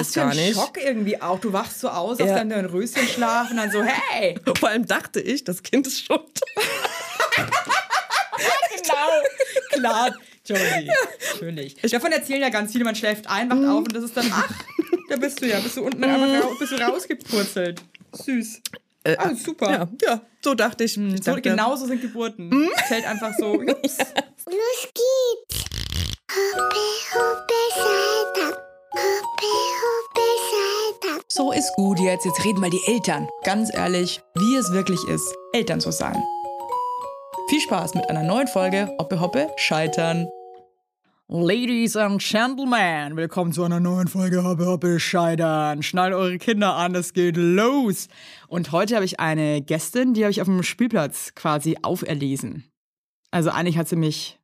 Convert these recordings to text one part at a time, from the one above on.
das gar nicht. Schock irgendwie auch. Du wachst so aus ja. aus deinem Röschenschlaf und dann so, hey. Vor allem dachte ich, das Kind ist schon genau, klar. Jolie, ja. natürlich. Davon erzählen ja ganz viele, man schläft ein, wacht mhm. auf und das ist dann, ach, da bist du ja, bist du unten einfach raus, bist du rausgepurzelt. Süß. Äh, ah, super. Ja, ja, so dachte ich. ich so, genauso sind Geburten. Mhm. Zählt einfach so. Ups. Los geht's. Hoppe, hoppe, Salta. So ist gut jetzt. Jetzt reden mal die Eltern. Ganz ehrlich, wie es wirklich ist, Eltern zu sein. Viel Spaß mit einer neuen Folge Hoppe Hoppe Scheitern. Ladies and Gentlemen, willkommen zu einer neuen Folge Hoppe Hoppe Scheitern. Schnallt eure Kinder an, es geht los. Und heute habe ich eine Gästin, die habe ich auf dem Spielplatz quasi auferlesen. Also eigentlich hat sie mich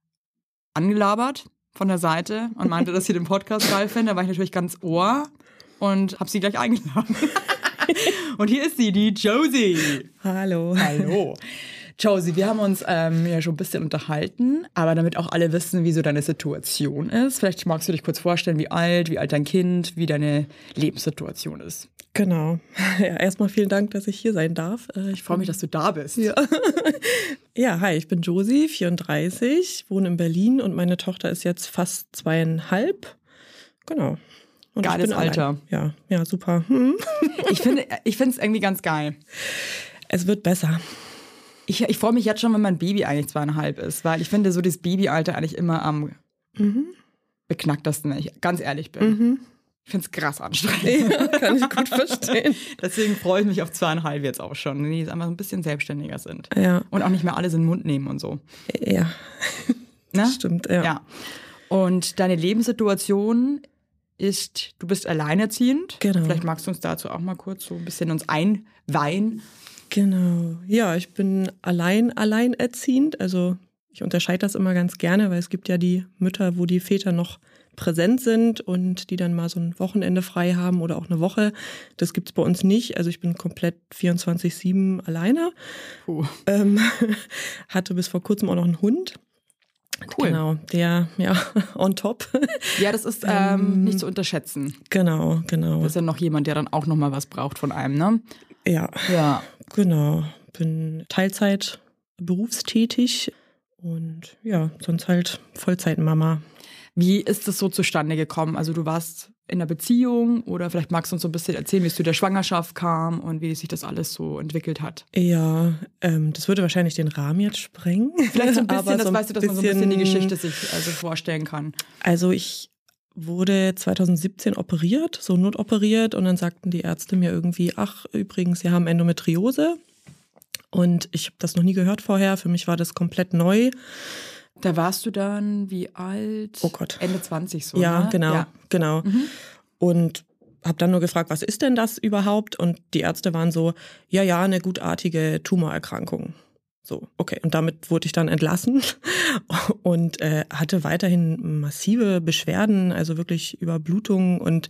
angelabert von der Seite und meinte, dass sie den Podcast geil findet. Da war ich natürlich ganz ohr und habe sie gleich eingeladen. und hier ist sie, die Josie. Hallo. Hallo. Josie, wir haben uns ähm, ja schon ein bisschen unterhalten, aber damit auch alle wissen, wie so deine Situation ist, vielleicht magst du dich kurz vorstellen, wie alt, wie alt dein Kind, wie deine Lebenssituation ist. Genau. Ja, erstmal vielen Dank, dass ich hier sein darf. Äh, ich freue mich, dass du da bist. Ja. ja, hi, ich bin Josie, 34, wohne in Berlin und meine Tochter ist jetzt fast zweieinhalb. Genau. Und Geiles Alter. Allein. Ja, ja, super. Hm. Ich finde ich finde es irgendwie ganz geil. Es wird besser. Ich, ich freue mich jetzt schon, wenn mein Baby eigentlich zweieinhalb ist, weil ich finde so das Babyalter eigentlich immer am mhm. beknacktesten, wenn ich ganz ehrlich bin. Mhm. Ich finde es krass anstrengend. Ja, kann ich gut verstehen. Deswegen freue ich mich auf zweieinhalb jetzt auch schon, wenn die jetzt einfach ein bisschen selbstständiger sind. Ja. Und auch nicht mehr alles in den Mund nehmen und so. Ja. Ne? Stimmt, ja. ja. Und deine Lebenssituation ist, du bist alleinerziehend. Genau. Vielleicht magst du uns dazu auch mal kurz so ein bisschen uns einweihen. Genau. Ja, ich bin allein, alleinerziehend. Also ich unterscheide das immer ganz gerne, weil es gibt ja die Mütter, wo die Väter noch präsent sind und die dann mal so ein Wochenende frei haben oder auch eine Woche. Das gibt's bei uns nicht. Also ich bin komplett 24-7 alleine. Puh. Ähm, hatte bis vor kurzem auch noch einen Hund. Cool. Genau, der, ja, on top. Ja, das ist ähm, ähm, nicht zu unterschätzen. Genau, genau. Das ist ja noch jemand, der dann auch nochmal was braucht von einem, ne? Ja. Ja. Genau. Bin Teilzeit berufstätig und ja, sonst halt Vollzeitmama. Wie ist das so zustande gekommen? Also du warst in einer Beziehung oder vielleicht magst du uns so ein bisschen erzählen, wie es zu der Schwangerschaft kam und wie sich das alles so entwickelt hat. Ja, ähm, das würde wahrscheinlich den Rahmen jetzt sprengen. Vielleicht so ein bisschen, Aber das so weißt du, dass man so ein bisschen die Geschichte sich also vorstellen kann. Also ich wurde 2017 operiert, so notoperiert und dann sagten die Ärzte mir irgendwie, ach übrigens, Sie haben Endometriose und ich habe das noch nie gehört vorher, für mich war das komplett neu. Da warst du dann wie alt? Oh Gott. Ende 20 so. Ja, ne? genau, ja. genau. Mhm. Und habe dann nur gefragt, was ist denn das überhaupt? Und die Ärzte waren so, ja, ja, eine gutartige Tumorerkrankung. So, okay. Und damit wurde ich dann entlassen und äh, hatte weiterhin massive Beschwerden, also wirklich Überblutungen und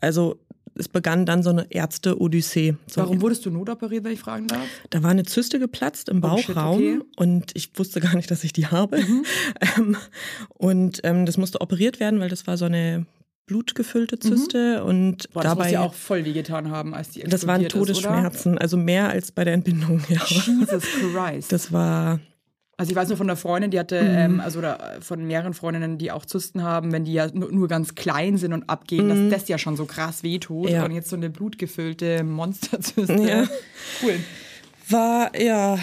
also es begann dann so eine Ärzte-Odyssee. So Warum wurdest du notoperiert, wenn ich fragen darf? Da war eine Zyste geplatzt im oh, Bauchraum shit, okay. und ich wusste gar nicht, dass ich die habe. Mhm. Ähm, und ähm, das musste operiert werden, weil das war so eine blutgefüllte Zyste mhm. und Boah, das dabei muss ja auch voll wehgetan haben, als die Das waren Todesschmerzen, ist, also mehr als bei der Entbindung. Ja. Jesus Christ. Das war also ich weiß nur von einer Freundin, die hatte, mhm. ähm, also oder von mehreren Freundinnen, die auch Zysten haben, wenn die ja nur, nur ganz klein sind und abgehen, mhm. dass das ja schon so krass wehtut. Ja. Und jetzt so eine blutgefüllte Monsterzyste. Ja. Cool. War, ja,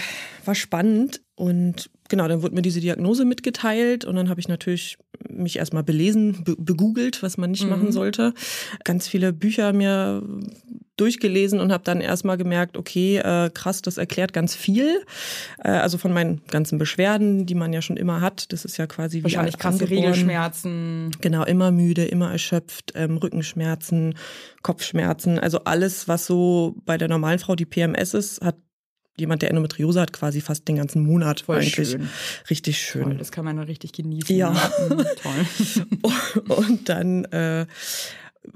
war spannend und genau, dann wurde mir diese Diagnose mitgeteilt und dann habe ich natürlich mich erstmal belesen, be begoogelt, was man nicht mhm. machen sollte. Ganz viele Bücher mir durchgelesen und habe dann erstmal gemerkt, okay, äh, krass, das erklärt ganz viel. Äh, also von meinen ganzen Beschwerden, die man ja schon immer hat. Das ist ja quasi Wahrscheinlich wie krasse Regelschmerzen. Genau, immer müde, immer erschöpft, ähm, Rückenschmerzen, Kopfschmerzen. Also alles, was so bei der normalen Frau die PMS ist, hat jemand, der Endometriose hat, quasi fast den ganzen Monat Voll eigentlich. Schön. Richtig schön. Toll, das kann man richtig genießen. Ja. Mhm, toll. und dann äh,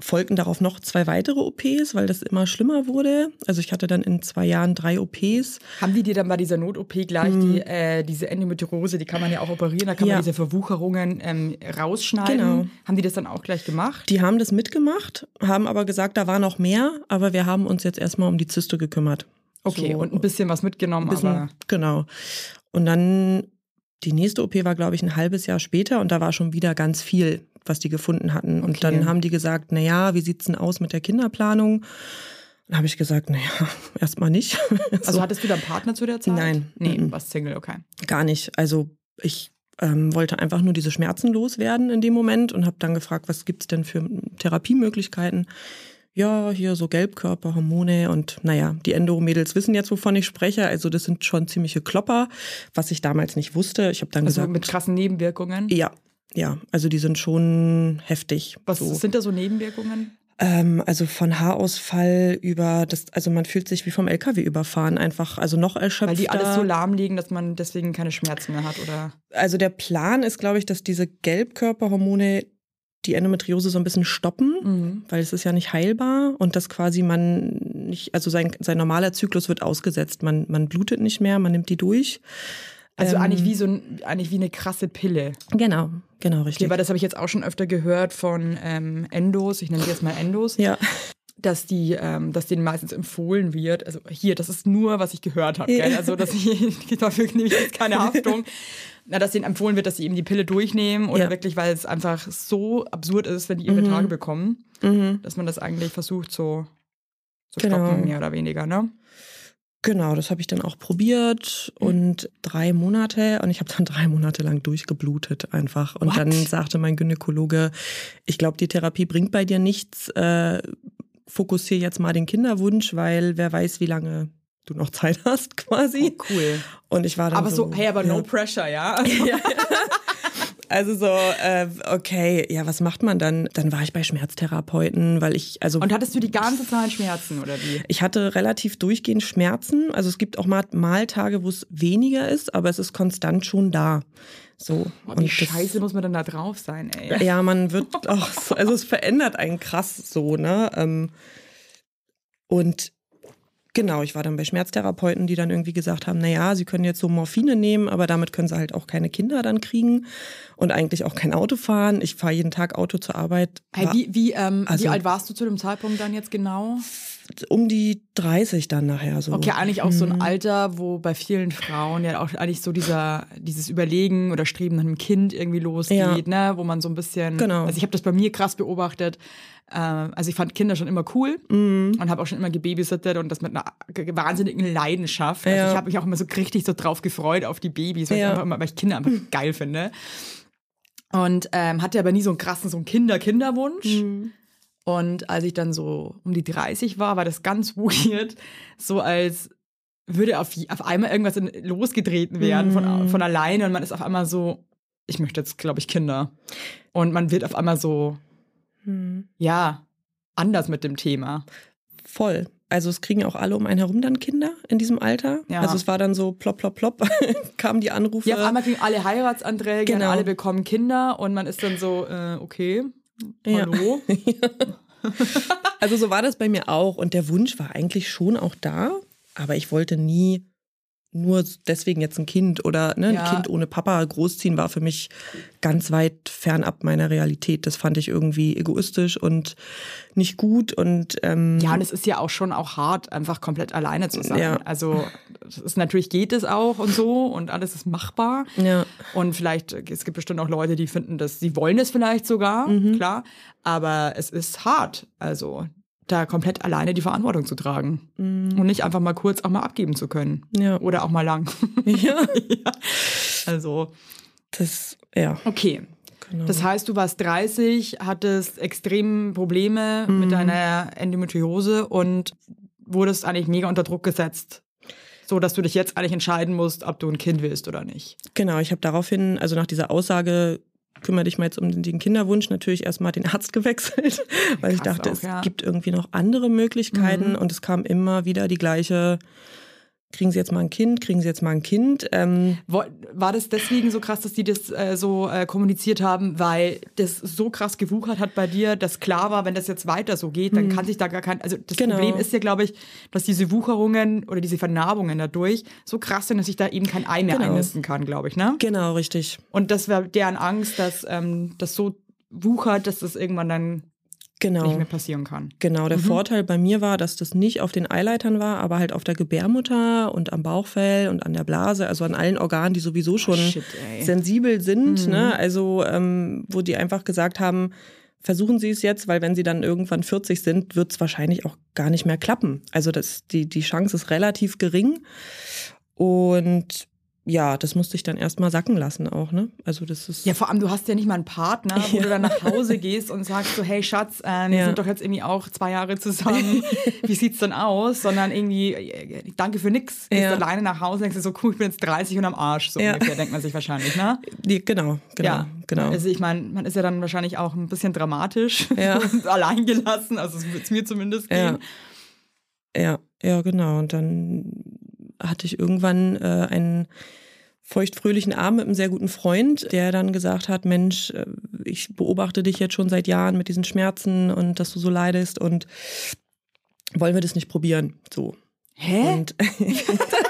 folgten darauf noch zwei weitere OPs, weil das immer schlimmer wurde. Also ich hatte dann in zwei Jahren drei OPs. Haben die dir dann bei dieser Not-OP gleich Mhm. die, äh, diese Endometriose, die kann man ja auch operieren, da kann Ja. man diese Verwucherungen ähm, rausschneiden. Genau. Haben die das dann auch gleich gemacht? Die haben das mitgemacht, haben aber gesagt, da war noch mehr, aber wir haben uns jetzt erstmal um die Zyste gekümmert. Okay, So, und ein bisschen was mitgenommen, bisschen, aber genau. Und dann die nächste OP war, glaube ich, ein halbes Jahr später und da war schon wieder ganz viel, was die gefunden hatten. Und Okay. dann haben die gesagt, na ja, wie sieht's denn aus mit der Kinderplanung? Dann habe ich gesagt, naja, erstmal nicht. Also hattest du da einen Partner zu der Zeit? Nein. Nee, Mhm. warst Single, okay. Gar nicht. Also ich ähm, wollte einfach nur diese Schmerzen loswerden in dem Moment und habe dann gefragt, was gibt's denn für Therapiemöglichkeiten? Ja, hier so Gelbkörper, Hormone und naja, die Endo-Mädels wissen jetzt, wovon ich spreche. Also das sind schon ziemliche Klopper, was ich damals nicht wusste. Ich habe dann Also gesagt, mit krassen Nebenwirkungen. ja, ja, also die sind schon heftig. Was so. sind da so Nebenwirkungen? Ähm, also von Haarausfall über das, also man fühlt sich wie vom LKW überfahren, einfach, also noch erschöpfter. Weil die alles so lahmlegen, dass man deswegen keine Schmerzen mehr hat, oder? Also der Plan ist, glaube ich, dass diese Gelbkörperhormone die Endometriose so ein bisschen stoppen, Mhm. weil es ist ja nicht heilbar und dass quasi man nicht, also sein, sein normaler Zyklus wird ausgesetzt. Man, man blutet nicht mehr, man nimmt die durch. Also Ähm, eigentlich wie so ein, eigentlich wie eine krasse Pille. Genau, genau, Okay, richtig. weil das habe ich jetzt auch schon öfter gehört von ähm, Endos, ich nenne die jetzt mal Endos, ja, dass die, ähm, dass denen meistens empfohlen wird. Also hier, das ist nur, was ich gehört habe, gell? Also dass ich dafür nehme ich jetzt keine Haftung. Na, dass denen empfohlen wird, dass sie eben die Pille durchnehmen oder Ja. wirklich, weil es einfach so absurd ist, wenn die ihre Mhm. Tage bekommen, mhm. dass man das eigentlich versucht so zu Genau. stoppen, mehr oder weniger, ne? Genau, das habe ich dann auch probiert und drei Monate und ich habe dann drei Monate lang durchgeblutet einfach. Und What? dann sagte mein Gynäkologe, ich glaube, die Therapie bringt bei dir nichts. Äh, fokussier jetzt mal den Kinderwunsch, weil wer weiß, wie lange du noch Zeit hast quasi. Oh, cool. Und ich war dann Aber so, hey, aber ja. no pressure, ja? Also, Also so, äh, okay, ja, was macht man dann? Dann war ich bei Schmerztherapeuten, weil ich, also Und hattest du die ganze Zeit Schmerzen oder wie? Ich hatte relativ durchgehend Schmerzen. Also es gibt auch mal, mal Tage, wo es weniger ist, aber es ist konstant schon da. So. Boah, wie das- scheiße muss man denn da drauf sein, ey? Ja, man wird auch, so, also es verändert einen krass so, ne? Ähm, Und genau, ich war dann bei Schmerztherapeuten, die dann irgendwie gesagt haben, na ja, sie können jetzt so Morphine nehmen, aber damit können sie halt auch keine Kinder dann kriegen und eigentlich auch kein Auto fahren. Ich fahre jeden Tag Auto zur Arbeit. Hey, wie, wie, ähm, wie Also- alt warst du zu dem Zeitpunkt dann jetzt genau? Um die 30 dann nachher so. Okay, eigentlich auch so ein Alter, wo bei vielen Frauen ja auch eigentlich so dieser, dieses Überlegen oder Streben nach einem Kind irgendwie losgeht, Ja. ne? Wo man so ein bisschen. Genau. Also ich habe das bei mir krass beobachtet. Äh, also ich fand Kinder schon immer cool Mhm. und habe auch schon immer gebabysittet und das mit einer wahnsinnigen Leidenschaft. Also Ja. ich habe mich auch immer so richtig so drauf gefreut auf die Babys, weil, ich, Ja. einfach immer, weil ich Kinder einfach geil finde. Und ähm, hatte aber nie so einen krassen, so einen Kinder-Kinderwunsch. Mhm. Und als ich dann so um die 30 war, war das ganz weird, so als würde auf, auf einmal irgendwas in, losgetreten werden von, Mhm. von alleine und man ist auf einmal so, ich möchte jetzt, glaube ich, Kinder. Und man wird auf einmal so, Hm. ja, anders mit dem Thema. Voll. Also es kriegen auch alle um einen herum dann Kinder in diesem Alter. Ja. Also es war dann so plopp, plopp, plopp, kamen die Anrufe. Ja, auf einmal kriegen alle Heiratsanträge und Genau. alle bekommen Kinder und man ist dann so, äh, okay, Ja. hallo. Also so war das bei mir auch und der Wunsch war eigentlich schon auch da, aber ich wollte nie nur deswegen jetzt ein Kind oder ne, Ja. ein Kind ohne Papa großziehen war für mich ganz weit fernab meiner Realität. Das fand ich irgendwie egoistisch und nicht gut und ähm, Ja, und es ist ja auch schon auch hart, einfach komplett alleine zu sein. Ja. Also es ist, natürlich geht es auch und so und alles ist machbar. ja. Und vielleicht, es gibt bestimmt auch Leute, die finden das, sie wollen es vielleicht sogar, Mhm. klar, aber es ist hart, also da komplett alleine die Verantwortung zu tragen und nicht einfach mal kurz auch mal abgeben zu können. Mhm. Ja. Oder auch mal lang. ja, ja. Also, das ja. okay. Genau. Das heißt, du warst 30, hattest extrem Probleme Mhm. mit deiner Endometriose und wurdest eigentlich mega unter Druck gesetzt. So, dass du dich jetzt eigentlich entscheiden musst, ob du ein Kind willst oder nicht. Genau, ich habe daraufhin, also nach dieser Aussage, kümmere dich mal jetzt um den Kinderwunsch, natürlich erstmal den Arzt gewechselt, weil ich Krass dachte, auch, es ja. gibt irgendwie noch andere Möglichkeiten Mhm. und es kam immer wieder die gleiche kriegen Sie jetzt mal ein Kind, kriegen Sie jetzt mal ein Kind. Ähm, war das deswegen so krass, dass die das äh, so äh, kommuniziert haben, weil das so krass gewuchert hat bei dir, dass klar war, wenn das jetzt weiter so geht, dann mhm. kann sich da gar kein. Also das genau. Problem ist ja, glaube ich, dass diese Wucherungen oder diese Vernarbungen dadurch so krass sind, dass sich da eben kein Ei mehr genau. einnisten kann, glaube ich, ne? Genau, richtig. Und das wäre deren Angst, dass ähm, das so wuchert, dass das irgendwann dann genau. nicht mehr passieren kann. Genau, der mhm. Vorteil bei mir war, dass das nicht auf den Eileitern war, aber halt auf der Gebärmutter und am Bauchfell und an der Blase, also an allen Organen, die sowieso schon oh, shit, sensibel sind. Mhm. Ne? Also ähm, wo die einfach gesagt haben, versuchen Sie es jetzt, weil wenn Sie dann irgendwann 40 sind, wird es wahrscheinlich auch gar nicht mehr klappen. Also das, die, die Chance ist relativ gering. Und ja, das musste ich dann erstmal sacken lassen auch, ne? Also das ist. Ja, vor allem, du hast ja nicht mal einen Partner, wo ja. du dann nach Hause gehst und sagst so, hey Schatz, äh, wir ja. sind doch jetzt irgendwie auch zwei Jahre zusammen. Wie sieht's denn aus? Sondern irgendwie, äh, danke für nix, gehst ja. alleine nach Hause und denkst so, cool, ich bin jetzt 30 und am Arsch, so ungefähr, denkt man sich wahrscheinlich, ne? Die, genau, genau, ja. genau. Also ich meine, man ist ja dann wahrscheinlich auch ein bisschen dramatisch ja. und allein gelassen, also so wird's mir zumindest gehen. Ja. ja, genau. Und dann hatte ich irgendwann äh, einen feuchtfröhlichen Abend mit einem sehr guten Freund, der dann gesagt hat, Mensch, äh, ich beobachte dich jetzt schon seit Jahren mit diesen Schmerzen und dass du so leidest und wollen wir das nicht probieren? So. Hä? Und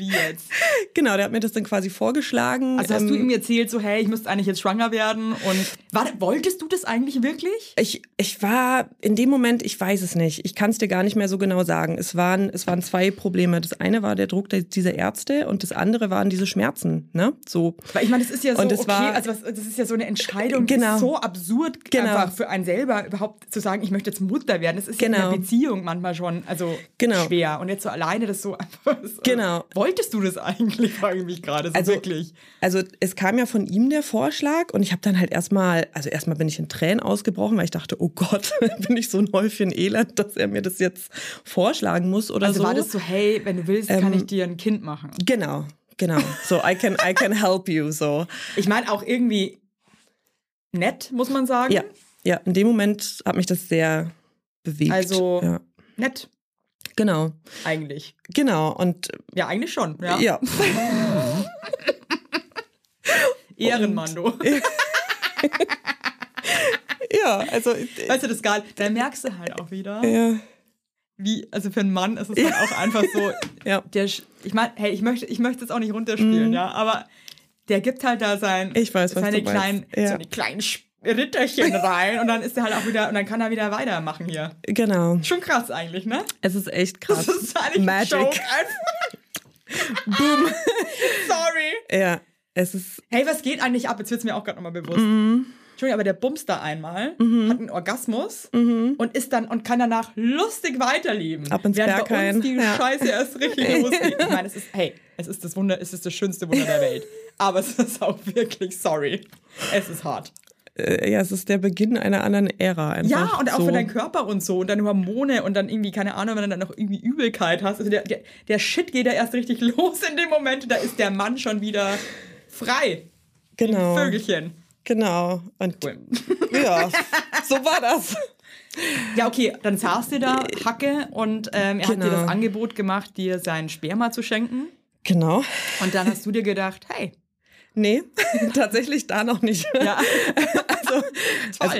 Wie jetzt? Genau, der hat mir das dann quasi vorgeschlagen. Also hast ähm, du ihm erzählt, so, hey, ich müsste eigentlich jetzt schwanger werden und war, wolltest du das eigentlich wirklich? Ich, ich war in dem Moment, ich weiß es nicht. Ich kann es dir gar nicht mehr so genau sagen. Es waren, es waren zwei Probleme. Das eine war der Druck dieser Ärzte und das andere waren diese Schmerzen, ne? So. Weil ich meine, das ist ja so, okay, war, also das ist ja so eine Entscheidung, genau. so absurd genau. einfach für einen selber überhaupt zu sagen, ich möchte jetzt Mutter werden. Das ist genau. ja in der genau. Beziehung manchmal schon, also genau. schwer. Und jetzt so alleine das so einfach. So, genau wolltest du das eigentlich, frage ich mich gerade so also, wirklich. Also es kam ja von ihm der Vorschlag und ich habe dann halt erstmal, also erstmal bin ich in Tränen ausgebrochen, weil ich dachte, oh Gott, bin ich so ein Häufchen Elend, dass er mir das jetzt vorschlagen muss oder also so. Also war das so, hey, wenn du willst, ähm, kann ich dir ein Kind machen. Genau, genau. So, I can, I can help you, so. Ich meine auch irgendwie nett, muss man sagen. Ja, ja, in dem Moment hat mich das sehr bewegt. Also ja. nett. Genau. Eigentlich. Genau. Und ja, eigentlich schon. Ja. ja. Ehrenmann, du. ja, also. Weißt du, das ist geil. Da merkst du halt auch wieder. Ja. Wie, also für einen Mann ist es ja. halt auch einfach so, ja. der, ich meine, hey, ich möchte, ich möchte es auch nicht runterspielen, mhm. ja, aber der gibt halt da sein, ich weiß, was seine kleinen, ja. so eine kleinen Ritterchen rein und dann ist er halt auch wieder und dann kann er wieder weitermachen hier. Genau. Schon krass eigentlich, ne? Es ist echt krass. Das ist eigentlich Magic. Ein Joke einfach. Boom. Sorry. Ja, es ist. Hey, was geht eigentlich ab? Jetzt wird es mir auch gerade nochmal bewusst. Mhm. Entschuldigung, aber der bumst da einmal, mhm. hat einen Orgasmus mhm. und ist dann und kann danach lustig weiterleben. Ab ins Während bei uns die ja. Scheiße erst richtig losgeht. Ich meine, es ist, hey, es ist das Wunder, es ist das schönste Wunder der Welt. Aber es ist auch wirklich, sorry. Es ist hart äh, ja, es ist der Beginn einer anderen Ära. Einfach ja, und auch so. für deinen Körper und so und deine Hormone und dann irgendwie, keine Ahnung, wenn du dann noch irgendwie Übelkeit hast. Also der, der, der Shit geht da erst richtig los in dem Moment, da ist der Mann schon wieder frei. Genau. Vögelchen. Genau. Und cool. ja, so war das. Ja, okay, dann saß du da, Hacke, und ähm, er genau. hat dir das genau. Angebot gemacht, dir sein Sperma zu schenken. Genau. Und dann hast du dir gedacht, hey, Nee, tatsächlich da noch nicht. Ja. also, also,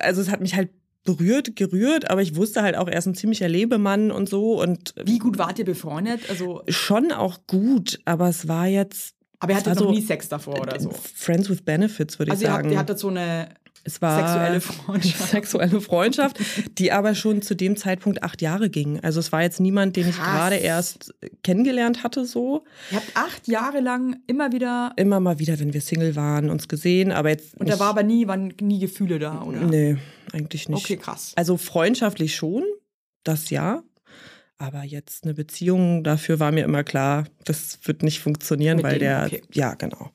also es hat mich halt berührt, gerührt, aber ich wusste halt auch, er ist ein ziemlicher Lebemann und so. Und Wie gut wart ihr befreundet? Also schon auch gut, aber es war jetzt. Aber er hatte noch so, nie Sex davor oder so. Friends with Benefits, würde also ich sagen. Also ihr hattet so eine es war sexuelle Freundschaft. sexuelle Freundschaft, die aber schon zu dem Zeitpunkt acht Jahre ging. Also es war jetzt niemand, den ich gerade erst kennengelernt hatte so. Ihr habt acht Jahre lang immer wieder... Immer mal wieder, wenn wir Single waren, uns gesehen, aber jetzt Und da war aber nie, waren nie Gefühle da, oder? Nee, eigentlich nicht. Okay, krass. Also freundschaftlich schon, das ja. Aber jetzt eine Beziehung, dafür war mir immer klar, das wird nicht funktionieren, Mit weil dem, der... Okay. Ja, genau.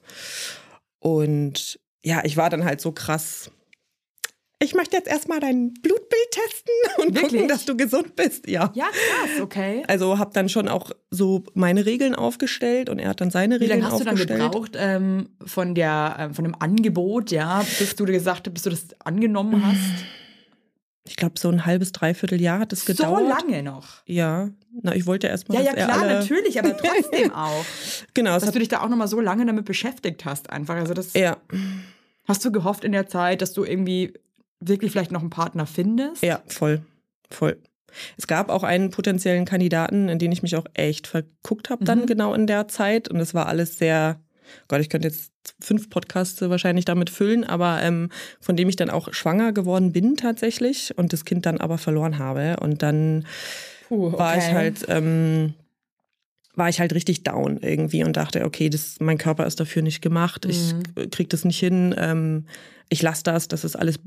Und ja, ich war dann halt so krass ich möchte jetzt erstmal dein Blutbild testen und Wirklich? gucken, dass du gesund bist. Ja. Ja, krass, okay. Also habe dann schon auch so meine Regeln aufgestellt und er hat dann seine Regeln aufgestellt. Wie lange hast du dann gebraucht ähm, von der äh, von dem Angebot, ja, bis du gesagt hast, bis du das angenommen hast? ich glaube, so ein halbes, dreiviertel Jahr hat es gedauert. So lange noch. Ja, na, ich wollte erst mal. Ja, ja, klar, natürlich, aber trotzdem auch. Genau, Dass du dich da auch nochmal so lange damit beschäftigt hast, einfach. Also, das ja, hast du gehofft in der Zeit, dass du irgendwie wirklich vielleicht noch einen Partner findest? ja, voll, voll. Es gab auch einen potenziellen Kandidaten, in den ich mich auch echt verguckt habe, dann Mhm. genau in der Zeit. Und es war alles sehr, Gott, ich könnte jetzt fünf Podcasts wahrscheinlich damit füllen, aber ähm, von dem ich dann auch schwanger geworden bin tatsächlich und das Kind dann aber verloren habe. Und dann Puh, war ich okay. halt, ähm, war ich halt richtig down irgendwie und dachte, okay, das, mein Körper ist dafür nicht gemacht, ich Mhm. krieg das nicht hin, ähm, ich lasse das, das ist alles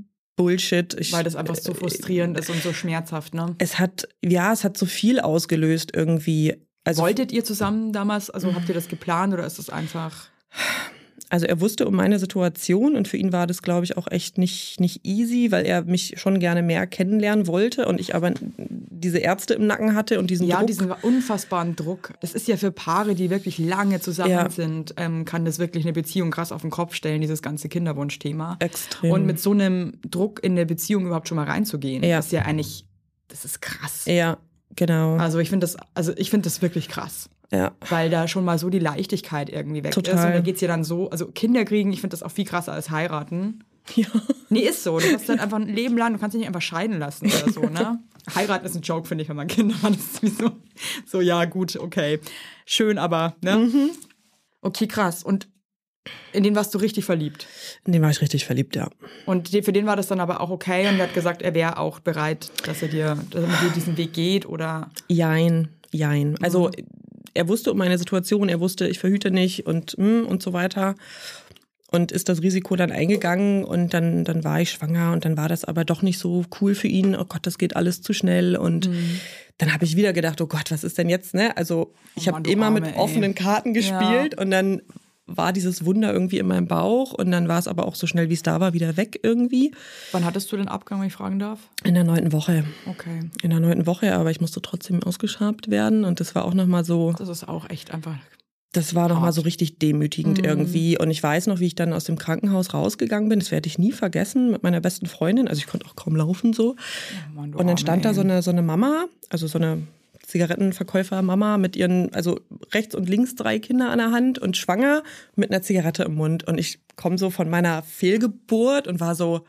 Bullshit. Ich, Weil das einfach so äh, frustrierend ist und so schmerzhaft, ne? Es hat, ja, es hat so viel ausgelöst irgendwie. Also, Wolltet ihr zusammen damals, also habt ihr das geplant oder ist das einfach. Also er wusste um meine Situation und für ihn war das, glaube ich, auch echt nicht, nicht easy, weil er mich schon gerne mehr kennenlernen wollte und ich aber diese Ärzte im Nacken hatte und diesen Ja, Druck. diesen unfassbaren Druck. Das ist ja für Paare, die wirklich lange zusammen Ja. sind, ähm, kann das wirklich eine Beziehung krass auf den Kopf stellen, dieses ganze Kinderwunschthema. Extrem. Und mit so einem Druck in eine Beziehung überhaupt schon mal reinzugehen, Ja. ist ja eigentlich, das ist krass. ja, genau. Also ich finde das, also ich finde das wirklich krass. Ja. Weil da schon mal so die Leichtigkeit irgendwie weg Total. ist. Und da geht's ja dann so, also Kinder kriegen, ich finde das auch viel krasser als heiraten. Ja. Nee, ist so. Du hast dann einfach ein Leben lang, du kannst dich nicht einfach scheiden lassen oder so, ne? Heiraten ist ein Joke, finde ich, wenn man Kinder hat. Das ist wie so, so, ja, gut, okay. Schön, aber, ne? Mhm. Okay, krass. Und in den warst du richtig verliebt. In den war ich richtig verliebt, ja. Und für den war das dann aber auch okay und er hat gesagt, er wäre auch bereit, dass er dir, dass er mit dir diesen Weg geht oder. Jein, jein. Also Mhm. Er wusste um meine Situation, er wusste, ich verhüte nicht und mm, und so weiter. Und ist das Risiko dann eingegangen und dann, dann war ich schwanger und dann war das aber doch nicht so cool für ihn. Oh Gott, das geht alles zu schnell. Und Mhm. dann habe ich wieder gedacht, oh Gott, was ist denn jetzt? Ne? Also ich Oh habe immer Arme, mit ey. offenen Karten gespielt und dann war dieses Wunder irgendwie in meinem Bauch und dann war es aber auch so schnell, wie es da war, wieder weg irgendwie. Wann hattest du den Abgang, wenn ich fragen darf? In der neunten Woche. Okay. In der neunten Woche, aber ich musste trotzdem ausgeschabt werden und das war auch nochmal so, Das ist auch echt einfach. das war nochmal so richtig demütigend Mhm. irgendwie. Und ich weiß noch, wie ich dann aus dem Krankenhaus rausgegangen bin. Das werde ich nie vergessen mit meiner besten Freundin. Also ich konnte auch kaum laufen so. Oh Mann, Und dann stand da ey. so eine, so eine Mama, also so eine Zigarettenverkäufer-Mama mit ihren, also rechts und links drei Kinder an der Hand und schwanger mit einer Zigarette im Mund. Und ich komme so von meiner Fehlgeburt und war so,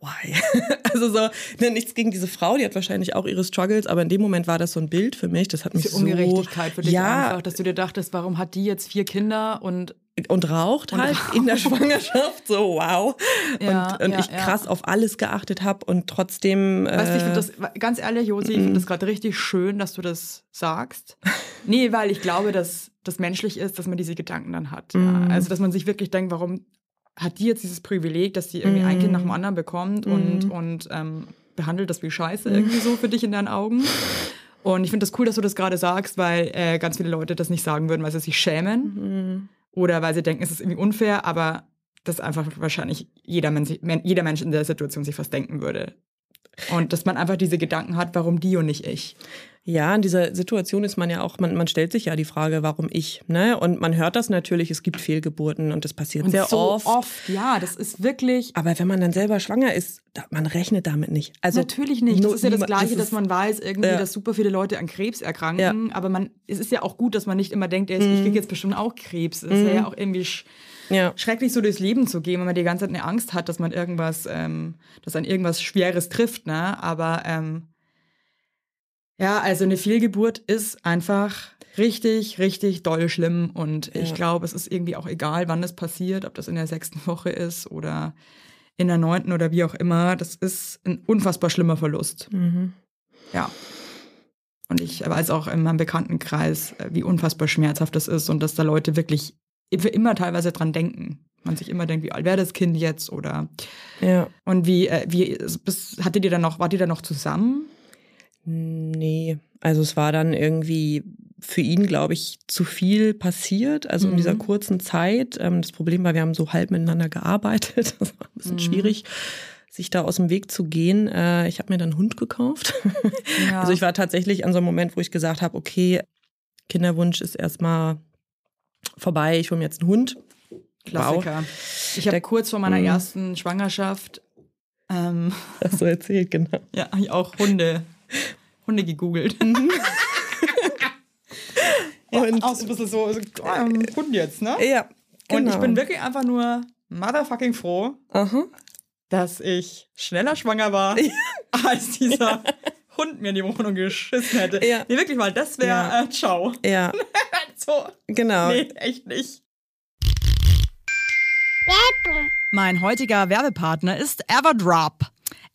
why? also so, ne, nichts gegen diese Frau, die hat wahrscheinlich auch ihre Struggles, aber in dem Moment war das so ein Bild für mich. Das hat mich Diese so. Ungerechtigkeit für dich ja, einfach, dass du dir dachtest, warum hat die jetzt vier Kinder und und raucht halt in der Schwangerschaft, so wow. Ja, und und ja, ich krass auf alles geachtet habe und trotzdem. Weißt du, ich finde äh, das, ganz ehrlich, Josi, ich finde das gerade richtig schön, dass du das sagst. Nee, weil ich glaube, dass das menschlich ist, dass man diese Gedanken dann hat. Ja. Also, dass man sich wirklich denkt, warum hat die jetzt dieses Privileg, dass die irgendwie ein Kind nach dem anderen bekommt und, und ähm, behandelt das wie Scheiße irgendwie so für dich in deinen Augen. Und ich finde das cool, dass du das gerade sagst, weil äh, ganz viele Leute das nicht sagen würden, weil sie sich schämen oder weil sie denken, es ist irgendwie unfair, aber das einfach wahrscheinlich jeder Mensch, jeder Mensch in der Situation sich fast denken würde. Und dass man einfach diese Gedanken hat, warum die und nicht ich. Ja, in dieser Situation ist man ja auch, man, man stellt sich ja die Frage, warum ich, ne? Und man hört das natürlich, es gibt Fehlgeburten und das passiert Und sehr so oft. oft. Ja, das ist wirklich. Aber wenn man dann selber schwanger ist, da, man rechnet damit nicht. Also Natürlich nicht. Das ist ja das Gleiche, das dass man weiß, irgendwie, Ja. dass super viele Leute an Krebs erkranken. Aber man, es ist ja auch gut, dass man nicht immer denkt, ey, ich kriege jetzt bestimmt auch Krebs. Es ist ja auch irgendwie Ja. schrecklich, so durchs Leben zu gehen, wenn man die ganze Zeit eine Angst hat, dass man irgendwas, ähm, dass an irgendwas Schweres trifft, ne? Aber ähm, ja, also eine Fehlgeburt ist einfach richtig, richtig doll schlimm. Und ich Ja. glaube, es ist irgendwie auch egal, wann das passiert, ob das in der sechsten Woche ist oder in der neunten oder wie auch immer. Das ist ein unfassbar schlimmer Verlust. Mhm. Ja. Und ich weiß auch in meinem Bekanntenkreis, äh, wie unfassbar schmerzhaft das ist und dass da Leute wirklich immer teilweise dran denken. Man sich immer denkt, wie alt wäre das Kind jetzt oder Ja. und wie, äh, wie bis, hattet ihr dann noch, wart ihr dann noch zusammen? Nee, also es war dann irgendwie für ihn, glaube ich, zu viel passiert, also in dieser Mhm. kurzen Zeit. Ähm, Das Problem war, wir haben so halb miteinander gearbeitet. Das war ein bisschen Mhm. schwierig, sich da aus dem Weg zu gehen. Äh, Ich habe mir dann einen Hund gekauft. Ja. Also ich war tatsächlich an so einem Moment, wo ich gesagt habe, okay, Kinderwunsch ist erstmal vorbei, ich hole mir jetzt einen Hund. Klassiker. Ich habe kurz vor meiner Mhm. ersten Schwangerschaft Ähm, Hast du erzählt, genau. ja, ich auch Hunde, Hunde gegoogelt. ja, Und- auch so ein bisschen so, so ähm, Hund jetzt, ne? Ja, genau. Und ich bin wirklich einfach nur motherfucking froh, Aha. dass ich schneller schwanger war, als dieser Hund mir in die Wohnung geschissen hätte. Ja. Nee, wirklich mal, das wäre Ja. äh, ciao. Ja, So, genau. nee, echt nicht. Mein heutiger Werbepartner ist Everdrop.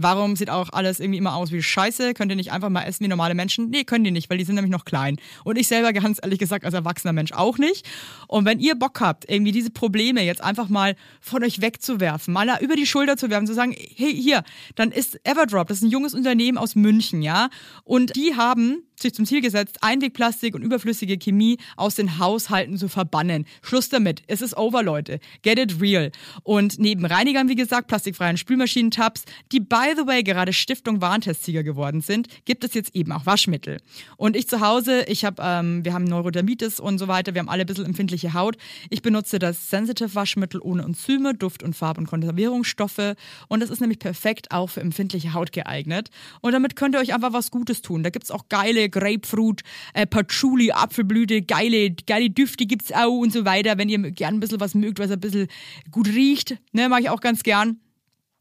Warum sieht auch alles irgendwie immer aus wie Scheiße? Könnt ihr nicht einfach mal essen wie normale Menschen? Nee, können die nicht, weil die sind nämlich noch klein. Und ich selber ganz ehrlich gesagt als erwachsener Mensch auch nicht. Und wenn ihr Bock habt, irgendwie diese Probleme jetzt einfach mal von euch wegzuwerfen, mal über die Schulter zu werfen, zu sagen, hey, hier, dann ist Everdrop, das ist ein junges Unternehmen aus München, ja? Und die haben sich zum Ziel gesetzt, Einwegplastik und überflüssige Chemie aus den Haushalten zu verbannen. Schluss damit. Es ist over, Leute. Get it real. Und neben Reinigern, wie gesagt, plastikfreien Spülmaschinentabs, die by the way gerade Stiftung Warentestsieger geworden sind, gibt es jetzt eben auch Waschmittel. Und ich zu Hause, ich habe, ähm, wir haben Neurodermitis und so weiter, wir haben alle ein bisschen empfindliche Haut. Ich benutze das Sensitive Waschmittel ohne Enzyme, Duft- und Farb- und Konservierungsstoffe. Und das ist nämlich perfekt auch für empfindliche Haut geeignet. Und damit könnt ihr euch einfach was Gutes tun. Da gibt's auch geile Grapefruit, äh, Patchouli, Apfelblüte, geile, geile Düfte gibt's auch und so weiter. Wenn ihr gern ein bisschen was mögt, was ein bisschen gut riecht, ne, mag ich auch ganz gern.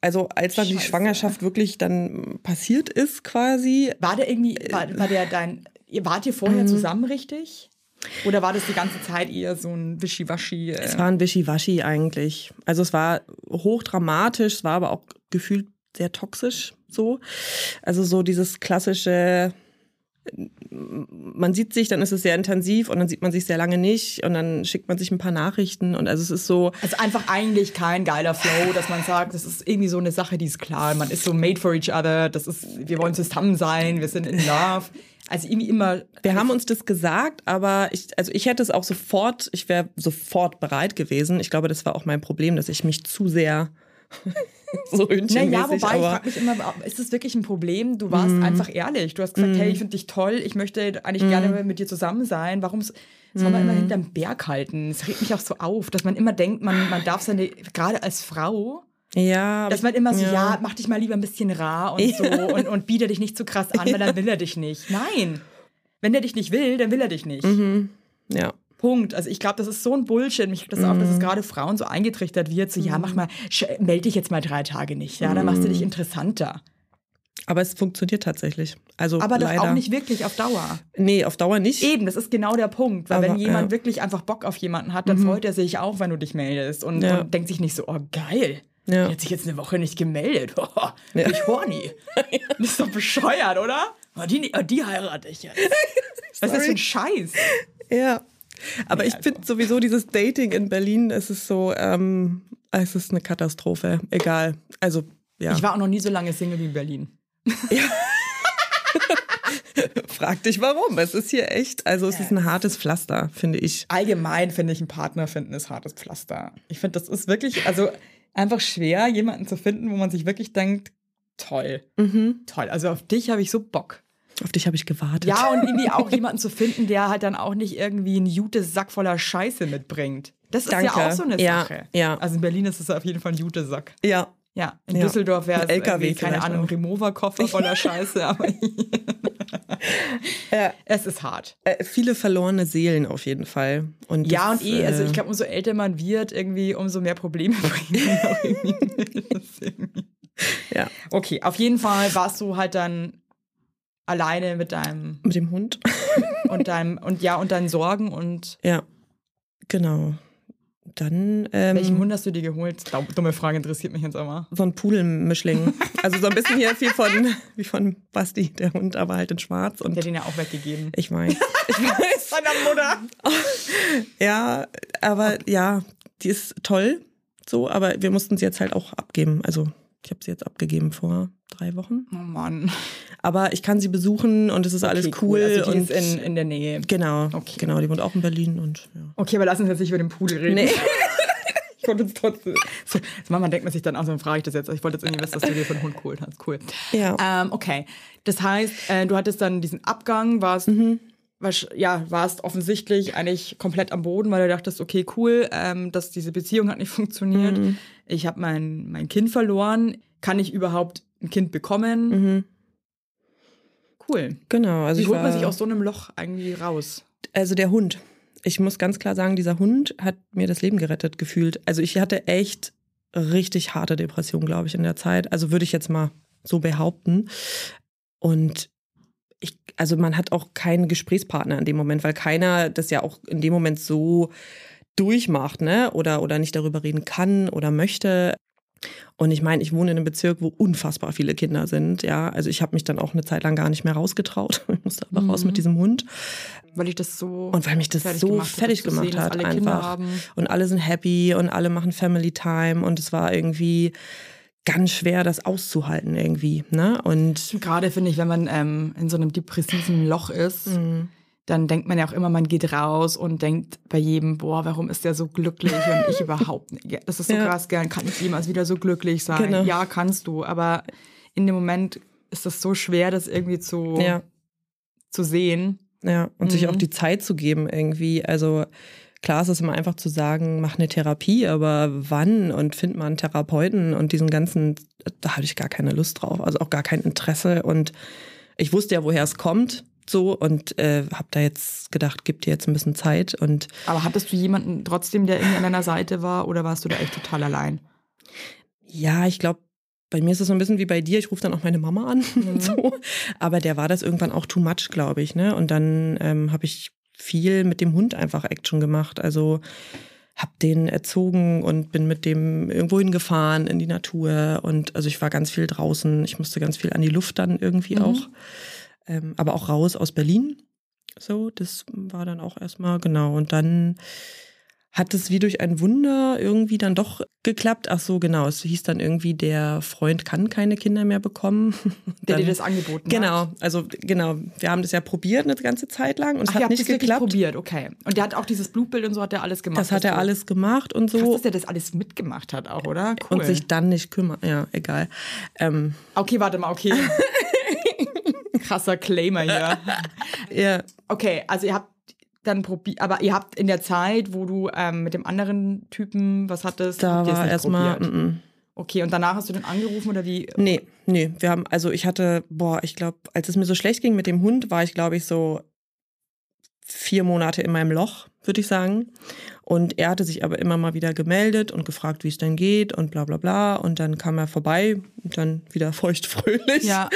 Also als dann die Scheiße. Schwangerschaft wirklich dann passiert ist quasi, War der irgendwie, war, war der dein, ihr wart ihr vorher zusammen richtig? Oder war das die ganze Zeit eher so ein Wischiwaschi? es Äh, war ein Wischiwaschi eigentlich. Also es war hochdramatisch, es war aber auch gefühlt sehr toxisch so. Also so dieses klassische, man sieht sich, dann ist es sehr intensiv und dann sieht man sich sehr lange nicht und dann schickt man sich ein paar Nachrichten und also es ist so, also einfach eigentlich kein geiler Flow, dass man sagt, das ist irgendwie so eine Sache, die ist klar. Man ist so made for each other, das ist, wir wollen zusammen sein, wir sind in love. Also irgendwie immer. Wir haben uns das gesagt, aber ich, also ich hätte es auch sofort, ich wäre sofort bereit gewesen. Ich glaube, das war auch mein Problem, dass ich mich zu sehr so hündchenmäßig, Naja, wobei ich aber Mhm. frage mich immer, ist das wirklich ein Problem? Du warst einfach ehrlich. Du hast gesagt, hey, ich finde dich toll, ich möchte eigentlich gerne mit dir zusammen sein. Warum soll man immer Mhm. hinterm Berg halten? Es regt mich auch so auf, dass man immer denkt, man, man darf seine, gerade als Frau, ja, dass man immer so, ja. ja. mach dich mal lieber ein bisschen rar und so und, und biete dich nicht zu krass an, weil dann will er dich nicht. Nein. Wenn er dich nicht will, dann will er dich nicht. ja. Punkt. Also ich glaube, das ist so ein Bullshit. Mich das auch, dass Mhm. es gerade Frauen so eingetrichtert wird. So, ja, mach mal, sch- melde dich jetzt mal drei Tage nicht. Ja, dann machst du Mhm. dich interessanter. Aber es funktioniert tatsächlich. Also Aber das leider. auch nicht wirklich auf Dauer. Nee, auf Dauer nicht. Eben, das ist genau der Punkt. Weil Aber, wenn jemand ja. wirklich einfach Bock auf jemanden hat, dann freut er sich auch, wenn du dich meldest. Und, Ja. und denkt sich nicht so, oh geil. Ja. Die hat sich jetzt eine Woche nicht gemeldet. Oh, bin ich horny. Das ist doch bescheuert, oder? Oh, die, oh, die heirate ich jetzt. Was ist das für ein Scheiß? Ja. Aber Nee, ich also. finde sowieso dieses Dating in Berlin, es ist so, ähm, es ist eine Katastrophe. Egal. Also, ja. Ich war auch noch nie so lange Single wie in Berlin. Frag dich warum. Es ist hier echt, also es ist ein hartes Pflaster, finde ich. allgemein finde ich, einen Partner finden ist hartes Pflaster. Ich finde, das ist wirklich, also einfach schwer, jemanden zu finden, wo man sich wirklich denkt, toll, Mhm. toll. Also auf dich habe ich so Bock. Auf dich habe ich gewartet. Ja, und irgendwie auch jemanden zu finden, der halt dann auch nicht irgendwie einen Jute-Sack voller Scheiße mitbringt. Das ist ja Danke. auch so eine Ja, Sache. ja. Also in Berlin ist es auf jeden Fall ein Jute-Sack. Ja, Ja, in Ja. Düsseldorf wäre es Ein LKW keine Ahnung. Remover-Koffer voller Scheiße, aber Ja. es ist hart. Äh, viele verlorene Seelen auf jeden Fall. Und Ja, das, und eh, also äh, ich glaube, umso älter man wird, irgendwie, umso mehr Probleme bringen. man auch irgendwie- Ja. okay, auf jeden Fall warst du halt dann alleine mit deinem mit dem Hund. und deinem und ja und deinen Sorgen und ja, genau. Dann ähm, welchen Hund hast du dir geholt? Dumme Frage interessiert mich jetzt aber. so ein Pudelmischling. Also so ein bisschen hier viel von wie von Basti, der Hund, aber halt in Schwarz. Und Der hat den ja auch weggegeben. ich weiß, ich weiß. Meiner Mutter. Ja, aber ja, die ist toll, so, aber wir mussten sie jetzt halt auch abgeben. Also ich habe sie jetzt abgegeben vor drei Wochen. Oh Mann. Aber ich kann sie besuchen und es ist alles Okay, cool. Also die und ist in, in der Nähe. genau, Okay. genau, die wohnt auch in Berlin und ja. Okay, aber lass uns jetzt nicht über den Pudel reden. Nee. Ich wollte jetzt trotzdem. So, Mama denkt man sich dann auch so, dann frage ich das jetzt. Ich wollte jetzt irgendwie wissen, dass du dir von Hund geholt hast. Cool. Ja. Ähm, okay. Das heißt, äh, du hattest dann diesen Abgang, warst, Mhm. warst, ja, warst offensichtlich eigentlich komplett am Boden, weil du dachtest, okay, cool, ähm, dass diese Beziehung hat nicht funktioniert. Mhm. Ich habe mein, mein Kind verloren. Kann ich überhaupt ein Kind bekommen? Mhm. Cool. Genau, also Wie holt war, man sich aus so einem Loch irgendwie raus? also der Hund. Ich muss ganz klar sagen, dieser Hund hat mir das Leben gerettet gefühlt. Also ich hatte echt richtig harte Depression, glaube ich, in der Zeit. Also würde ich jetzt mal so behaupten. Und ich, also man hat auch keinen Gesprächspartner in dem Moment, weil keiner das ja auch in dem Moment so durchmacht, ne? Oder, oder nicht darüber reden kann oder möchte. Und ich meine, ich wohne in einem Bezirk, wo unfassbar viele Kinder sind. Ja, also ich habe mich dann auch eine Zeit lang gar nicht mehr rausgetraut. Ich musste aber raus Mhm. mit diesem Hund. Weil ich das so. Und weil mich das fertig so gemacht fertig gemacht sehen, hat, einfach. Und alle sind happy und alle machen Family Time und es war irgendwie ganz schwer, das auszuhalten irgendwie. Ne? Und Gerade finde ich, wenn man ähm, in so einem depressiven Loch ist, Mhm. Dann denkt man ja auch immer, man geht raus und denkt bei jedem, boah, warum ist der so glücklich und ich überhaupt nicht. Das ist so Ja. krass, gern kann ich jemals wieder so glücklich sein. Genau. Ja, kannst du, aber in dem Moment ist das so schwer, das irgendwie zu, ja, zu sehen. ja, und sich Mhm. auch die Zeit zu geben irgendwie. Also klar ist es immer einfach zu sagen, mach eine Therapie, aber wann und find mal einen Therapeuten und diesen ganzen, da hatte ich gar keine Lust drauf, also auch gar kein Interesse und ich wusste ja, woher es kommt. So und äh, habe da jetzt gedacht, gib dir jetzt ein bisschen Zeit und Aber hattest du jemanden trotzdem, der irgendwie an deiner Seite war oder warst du da echt total allein? Ja, ich glaube, bei mir ist es so ein bisschen wie bei dir. Ich rufe dann auch meine Mama an. Mhm. so. Aber der war das irgendwann auch too much, glaube ich. Ne? Und dann ähm, habe ich viel mit dem Hund einfach Action gemacht. Also habe den erzogen und bin mit dem irgendwo hingefahren in die Natur. Und also ich war ganz viel draußen. Ich musste ganz viel an die Luft dann irgendwie Mhm. auch. Ähm, aber auch raus aus Berlin. So, das war dann auch erstmal genau. Und dann hat es wie durch ein Wunder irgendwie dann doch geklappt. Ach so, genau. Es hieß dann irgendwie, der Freund kann keine Kinder mehr bekommen. Der Dann- dir das angeboten hat? Genau, also genau. Wir haben das ja probiert eine ganze Zeit lang und es Ach, ihr hat nicht geklappt. probiert, okay. Und der hat auch dieses Blutbild und so hat er alles gemacht. Das hat er alles gemacht und Krass, so. dass er das alles mitgemacht hat auch, oder? Cool. Und sich dann nicht kümmert. Ja, egal. Ähm, Okay, warte mal, okay. Krasser Claimer hier. ja, Okay, also ihr habt dann probiert, aber ihr habt in der Zeit, wo du ähm, mit dem anderen Typen was hattest, da habt war erstmal. Okay, und danach hast du den angerufen oder wie? Nee, nee. Wir haben, also ich hatte, boah, ich glaube, als es mir so schlecht ging mit dem Hund, war ich, glaube ich, so vier Monate in meinem Loch, würde ich sagen. Und er hatte sich aber immer mal wieder gemeldet und gefragt, wie es denn geht und bla bla bla. Und dann kam er vorbei und dann wieder feuchtfröhlich. Ja.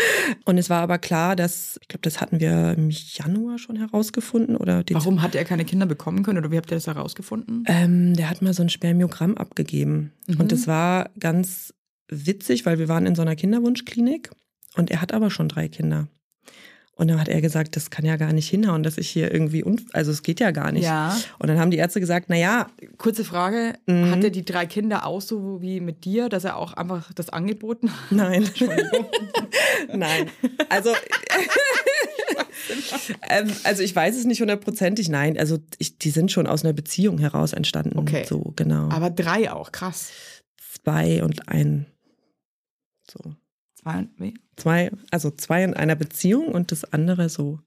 Und es war aber klar, dass, ich glaube, das hatten wir im Januar schon herausgefunden oder. Warum hat er keine Kinder bekommen können oder wie habt ihr das herausgefunden? Ähm, der hat mal so ein Spermiogramm abgegeben. Mhm. Und das war ganz witzig, weil wir waren in so einer Kinderwunschklinik und er hat aber schon drei Kinder. Und dann hat er gesagt, das kann ja gar nicht hinhauen, dass ich hier irgendwie, un also es geht ja gar nicht. Ja. Und dann haben die Ärzte gesagt, na ja, Kurze Frage, Mhm. hat er die drei Kinder auch so wie mit dir, dass er auch einfach das angeboten hat? nein. nein. Also, ähm, also ich weiß es nicht hundertprozentig, nein. Also ich, die sind schon aus einer Beziehung heraus entstanden. Okay. So, genau. Aber drei auch, krass. zwei und ein. So. Zwei, wie? Zwei, also zwei in einer Beziehung und das andere so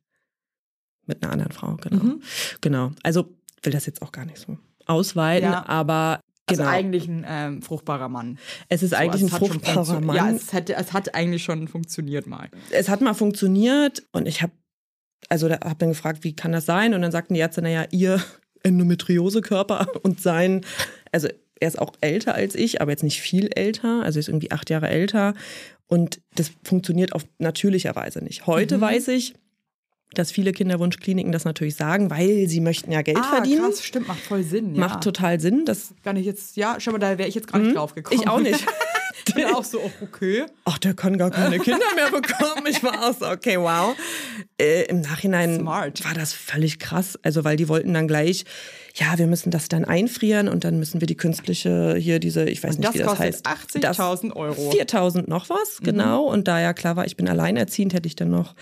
mit einer anderen Frau, genau. Mhm. Genau. Also will das jetzt auch gar nicht so ausweiten, Ja. aber Also Genau. eigentlich ein ähm, fruchtbarer Mann. Es ist eigentlich es ein hat fruchtbarer Mann. Ja, es, hätte, es hat eigentlich schon funktioniert mal. es hat mal funktioniert und ich habe also da habe dann gefragt, wie kann das sein? Und dann sagten die Ärzte, naja, ihr Endometriosekörper und sein, also er ist auch älter als ich, aber jetzt nicht viel älter, also er ist irgendwie acht Jahre älter und das funktioniert auf natürlicher Weise nicht. Heute Mhm. weiß ich, dass viele Kinderwunschkliniken das natürlich sagen, weil sie möchten ja Geld ah, verdienen. krass, stimmt, macht voll Sinn. Ja. Macht total Sinn. Das Gar nicht jetzt, ja, schau mal, da wäre ich jetzt gar nicht drauf gekommen. ich auch nicht. Ich bin auch so, oh, okay. ach, der kann gar keine Kinder mehr bekommen. Ich war auch so, okay, wow. Äh, Im Nachhinein Smart. war das völlig krass. Also, weil die wollten dann gleich, ja, wir müssen das dann einfrieren und dann müssen wir die künstliche, hier diese, ich weiß Und nicht, das wie das kostet heißt. 80.000 Euro. 4000 noch was, genau. Und da ja klar war, ich bin alleinerziehend, hätte ich dann noch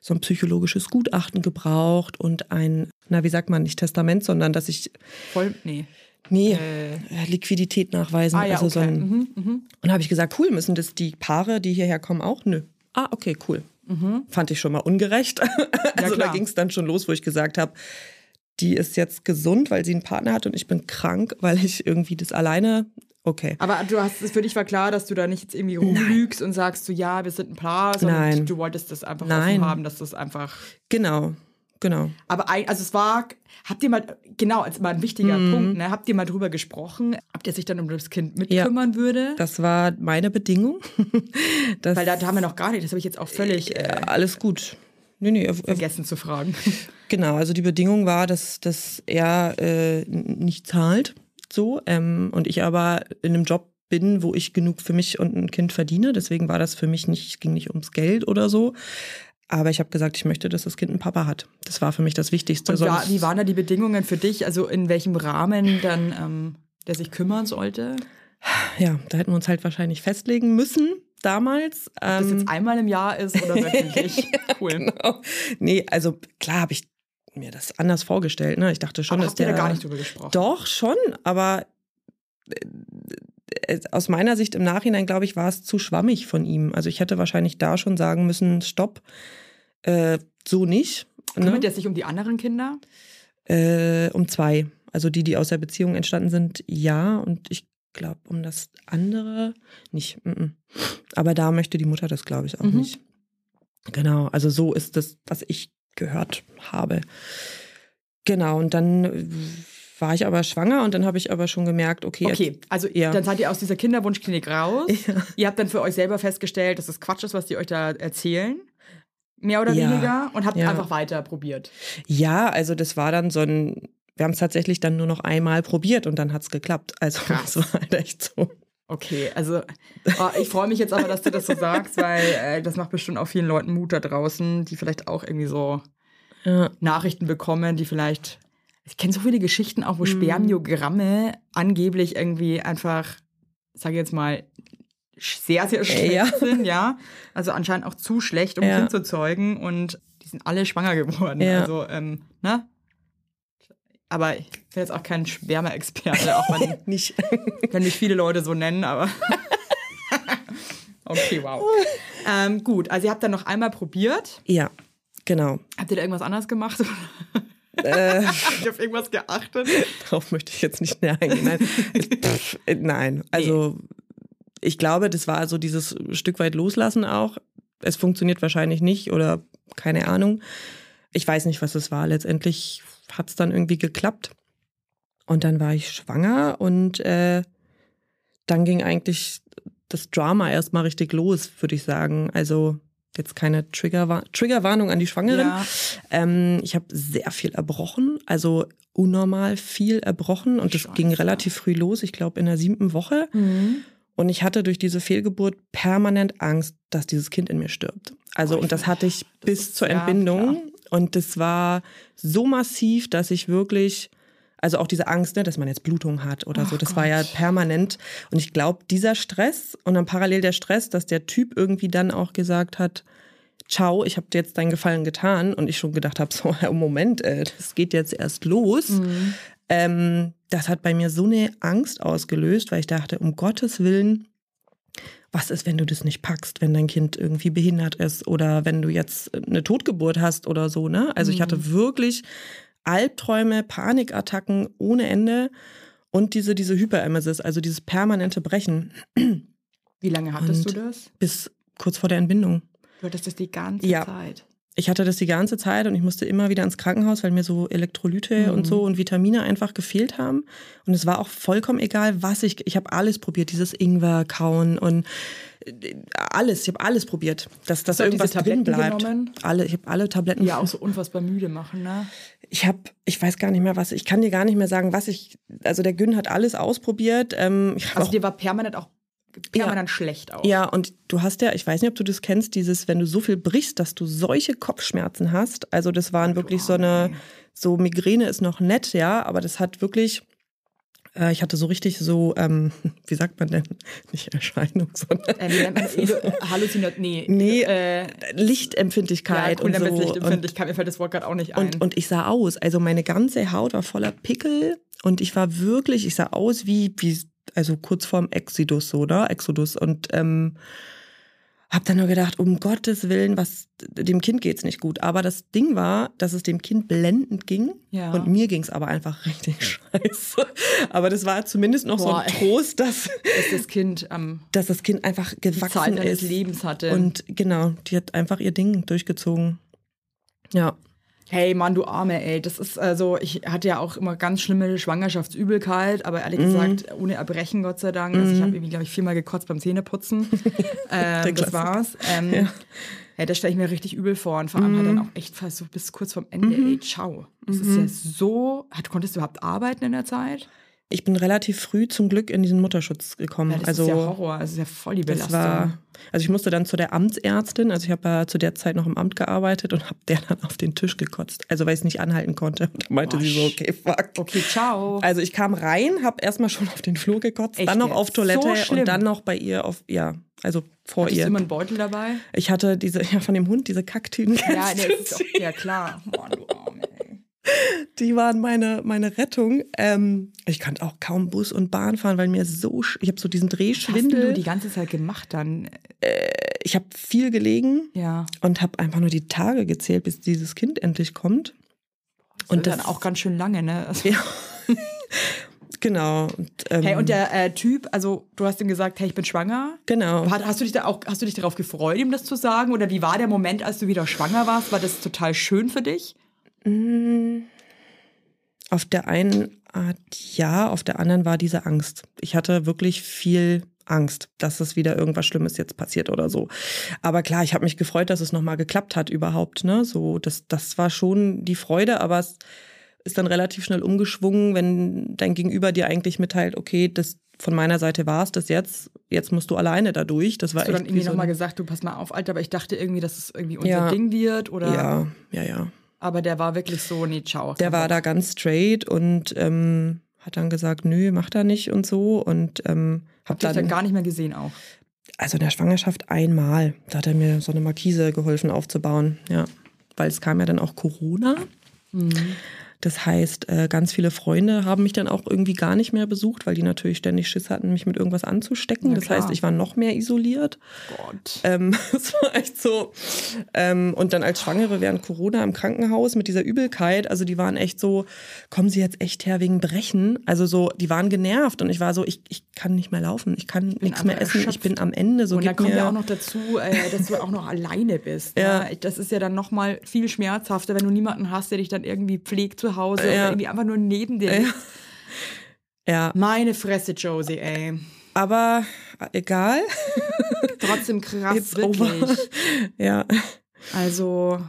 so ein psychologisches Gutachten gebraucht und ein, na, wie sagt man, nicht Testament, sondern dass ich, Voll, nee. Nee, Äh. Liquidität nachweisen. Ah ja, also so okay. ein, mhm, mhm. und habe ich gesagt, cool, müssen das die Paare, die hierher kommen, auch? Nö. Ah, okay, cool. Fand ich schon mal ungerecht. also da Mhm. klar. ging es dann schon los, wo ich gesagt habe, die ist jetzt gesund, weil sie einen Partner hat und ich bin krank, weil ich irgendwie das alleine. Okay. Aber du hast es für dich war klar, dass du da nicht jetzt irgendwie rumlügst und sagst so, ja, wir sind ein Paar, sondern Nein. du wolltest das einfach Nein. haben, dass das einfach. Genau, genau. Aber ein, also es war, habt ihr mal, genau, als mal ein wichtiger Mhm. Punkt, ne? Habt ihr mal drüber gesprochen, ob der sich dann um das Kind mitkümmern würde? Das war meine Bedingung. Weil da, haben wir noch gar nicht, das habe ich jetzt auch völlig äh, alles gut. Nee, nee, er, er, vergessen zu fragen. Genau, also die Bedingung war, dass, dass er äh, nicht zahlt, so, ähm, und ich aber in einem Job bin, wo ich genug für mich und ein Kind verdiene. Deswegen war das für mich nicht, es ging nicht ums Geld oder so. Aber ich habe gesagt, ich möchte, dass das Kind einen Papa hat. Das war für mich das Wichtigste. Und war, wie waren da die Bedingungen für dich? Also in welchem Rahmen dann ähm, der sich kümmern sollte? ja, da hätten wir uns halt wahrscheinlich festlegen müssen damals. Ob das Ähm, jetzt einmal im Jahr ist oder wöchentlich? Cool. genau. Nee, also klar habe ich mir das anders vorgestellt. Ne? Ich dachte schon, Aber dass habt ihr der da gar nicht drüber gesprochen? Doch, schon, aber äh, aus meiner Sicht im Nachhinein, glaube ich, war es zu schwammig von ihm. Also ich hätte wahrscheinlich da schon sagen müssen, stopp, äh, so nicht. Ne? Kümmert er sich um die anderen Kinder? Äh, um zwei. Also die, die aus der Beziehung entstanden sind, ja. Und ich glaube, um das andere nicht. Mm -mm. Aber da möchte die Mutter das, glaube ich, auch Mhm. nicht. Genau, also so ist das, was ich gehört habe. Genau, und dann äh, war ich aber schwanger und dann habe ich aber schon gemerkt, okay, jetzt- Okay, also Ja. dann seid ihr aus dieser Kinderwunschklinik raus. Ja. Ihr habt dann für euch selber festgestellt, dass das Quatsch ist, was die euch da erzählen. Mehr oder Ja. weniger. Und habt einfach weiter probiert. Ja, also das war dann so ein, wir haben es tatsächlich dann nur noch einmal probiert und dann hat es geklappt. Also Krass. es war halt echt so. Okay, also oh, ich freue mich jetzt aber, dass du das so sagst, weil äh, das macht bestimmt auch vielen Leuten Mut da draußen, die vielleicht auch irgendwie so Nachrichten bekommen, die vielleicht. Ich kenne so viele Geschichten auch, wo Mhm. Spermiogramme angeblich irgendwie einfach, sage ich jetzt mal, sehr, sehr schlecht Ja. sind, ja. Also anscheinend auch zu schlecht, um Ja. Kind zu zeugen und die sind alle schwanger geworden. Ja. Also, ähm, ne? Aber ich bin jetzt auch kein Sperma-Experte, auch wenn, nicht. wenn mich viele Leute so nennen, aber. okay, wow. Ähm, gut, also ihr habt dann noch einmal probiert. Ja, genau. Habt ihr da irgendwas anders gemacht? Äh, ihr auf irgendwas geachtet? darauf möchte ich jetzt nicht näher eingehen. Nein, Pff, äh, nein. also ich glaube, das war so dieses Stück weit loslassen auch. Es funktioniert wahrscheinlich nicht oder keine Ahnung. Ich weiß nicht, was es war. Letztendlich hat es dann irgendwie geklappt. Und dann war ich schwanger und äh, dann ging eigentlich das Drama erstmal richtig los, würde ich sagen. Also jetzt keine Triggerwa Triggerwarnung an die Schwangeren. Ja. Ähm, ich habe sehr viel erbrochen, also unnormal viel erbrochen und das Scheiße. ging relativ früh los, ich glaube in der siebten Woche. Mhm. Und ich hatte durch diese Fehlgeburt permanent Angst, dass dieses Kind in mir stirbt. Also Oh, und das hatte ich bis zur ja, Entbindung und das war so massiv, dass ich wirklich also auch diese Angst, ne, dass man jetzt Blutung hat oder Oh so, das war ja Gott. permanent. Und ich glaube, dieser Stress und dann parallel der Stress, dass der Typ irgendwie dann auch gesagt hat, ciao, ich habe dir jetzt deinen Gefallen getan und ich schon gedacht habe, so, Moment, äh, das geht jetzt erst los. Mhm. Ähm, das hat bei mir so eine Angst ausgelöst, weil ich dachte, um Gottes Willen, was ist, wenn du das nicht packst, wenn dein Kind irgendwie behindert ist oder wenn du jetzt eine Totgeburt hast oder so, ne? Also ich hatte wirklich Albträume, Panikattacken ohne Ende. und diese, diese Hyperemesis, also dieses permanente Brechen. Wie lange hattest Und- du das? Bis kurz vor der Entbindung. Du hattest das die ganze Ja. Zeit. Ich hatte das die ganze Zeit und ich musste immer wieder ins Krankenhaus, weil mir so Elektrolyte Mhm. und so und Vitamine einfach gefehlt haben. Und es war auch vollkommen egal, was ich. Ich habe alles probiert, dieses Ingwer kauen und äh, alles. Ich habe alles probiert, dass, dass irgendwas drin Tabletten bleibt. genommen? Alle, ich habe alle Tabletten. Ja, auch so unfassbar müde machen, ne? Ich habe, ich weiß gar nicht mehr was. Ich kann dir gar nicht mehr sagen, was ich. Also der Gün hat alles ausprobiert. Ähm, ich Also dir war permanent auch permanent schlecht auch. Ja, und du hast ja, ich weiß nicht, ob du das kennst, dieses, wenn du so viel brichst, dass du solche Kopfschmerzen hast. Also das waren wirklich so eine, so Migräne ist noch nett, ja, aber das hat wirklich, äh, ich hatte so richtig so, ähm, wie sagt man denn, nicht Erscheinung, sondern Äh? Elo- Halluzinat, nee. Nee, Äh, Lichtempfindlichkeit ja, cool, und so. Lichtempfindlichkeit. Mir fällt das Wort gerade auch nicht ein. Und, und ich sah aus, also meine ganze Haut war voller Pickel und ich war wirklich, ich sah aus wie, wie also kurz vorm Exodus, so, ne? Exodus. Und ähm, hab dann nur gedacht, um Gottes Willen, was dem Kind geht's nicht gut. Aber das Ding war, dass es dem Kind blendend ging Ja. und mir ging's aber einfach richtig scheiße. Aber das war zumindest noch so Boah, ein ey. Trost, dass, dass das Kind am dass das Kind einfach die Zeit gewachsen ist. Lebens hatte. Und genau, die hat einfach ihr Ding durchgezogen. Ja. Hey Mann, du Arme, ey. Das ist also, ich hatte ja auch immer ganz schlimme Schwangerschaftsübelkeit, aber ehrlich Mhm. gesagt, ohne Erbrechen, Gott sei Dank. Also ich habe irgendwie, glaube ich, viermal gekotzt beim Zähneputzen. ähm, das war's. Ähm, ja. das stelle ich mir richtig übel vor. Und vor allem halt Mhm. dann auch echt fast so bis kurz vorm Ende, ey, ciao. Das ist ja so. Hat, konntest du überhaupt arbeiten in der Zeit? Ich bin relativ früh zum Glück in diesen Mutterschutz gekommen. Ja, das also ist ja Horror. Das ist ja voll die das Belastung. war, also ich musste dann zu der Amtsärztin, also ich habe ja zu der Zeit noch im Amt gearbeitet und habe der dann auf den Tisch gekotzt, also weil ich es nicht anhalten konnte. Und da meinte Boah, sie so, okay, fuck. okay, ciao. Also ich kam rein, habe erstmal schon auf den Flur gekotzt, Echt dann noch auf Toilette So und dann noch bei ihr auf, ja, also vor Hattest du ihr. immer einen Beutel dabei? Ich hatte diese, ja, von dem Hund, diese Kacktüten. Ja, nee, das ist auch, ja klar. Mann, ey. Die waren meine, meine Rettung. Ähm, ich konnte auch kaum Bus und Bahn fahren, weil mir so, ich habe so diesen Was hast Drehschwindel. du die ganze Zeit gemacht dann? ich habe viel gelegen Ja. und habe einfach nur die Tage gezählt, bis dieses Kind endlich kommt. Und Und dann das- auch ganz schön lange, ne? Also, Ja. Genau. Und, ähm, Hey, und der äh, Typ, also du hast ihm gesagt, hey, ich bin schwanger. Genau. Hat, hast du dich da auch, hast du dich darauf gefreut, ihm das zu sagen? Oder wie war der Moment, als du wieder schwanger warst? War das total schön für dich? Auf der einen Art ja, auf der anderen war diese Angst. Ich hatte wirklich viel Angst, dass es wieder irgendwas Schlimmes jetzt passiert oder so. Aber klar, ich habe mich gefreut, dass es nochmal geklappt hat überhaupt. Ne? So, das, das war schon die Freude, aber es ist dann relativ schnell umgeschwungen, wenn dein Gegenüber dir eigentlich mitteilt, okay, das von meiner Seite war es das jetzt, jetzt musst du alleine da durch. Das war Hast du dann irgendwie wie so nochmal gesagt, du pass mal auf, Alter, aber ich dachte irgendwie, dass es irgendwie unser Ja. Ding wird oder. Ja, ja, ja. Aber der war wirklich so, nee, ciao. Der war da ganz straight und ähm, hat dann gesagt, nö, macht er nicht und so. Und ähm, hab dann, dann gar nicht mehr gesehen auch? also in der Schwangerschaft einmal, da hat er mir so eine Markise geholfen aufzubauen, ja. Weil es kam ja dann auch Corona. Mhm. Das heißt, äh, ganz viele Freunde haben mich dann auch irgendwie gar nicht mehr besucht, weil die natürlich ständig Schiss hatten, mich mit irgendwas anzustecken. Das heißt, ich war noch mehr isoliert. Gott. Ähm, es war echt so. Ähm, und dann als Schwangere während Corona im Krankenhaus mit dieser Übelkeit, also die waren echt so, kommen Sie jetzt echt her wegen Brechen? Also so, die waren genervt und ich war so, ich, ich kann nicht mehr laufen, ich kann nichts mehr essen, ich erschöpft. bin am Ende. So und gib kommt ja auch noch dazu, äh, dass du auch noch alleine bist. Ja. Ja. Das ist ja dann noch mal viel schmerzhafter, wenn du niemanden hast, der dich dann irgendwie pflegt zu Hause Ja. oder irgendwie einfach nur neben dir ist. ja, Meine Fresse, Josie, ey. aber egal. Trotzdem krass, It's wirklich. over. Ja, Also,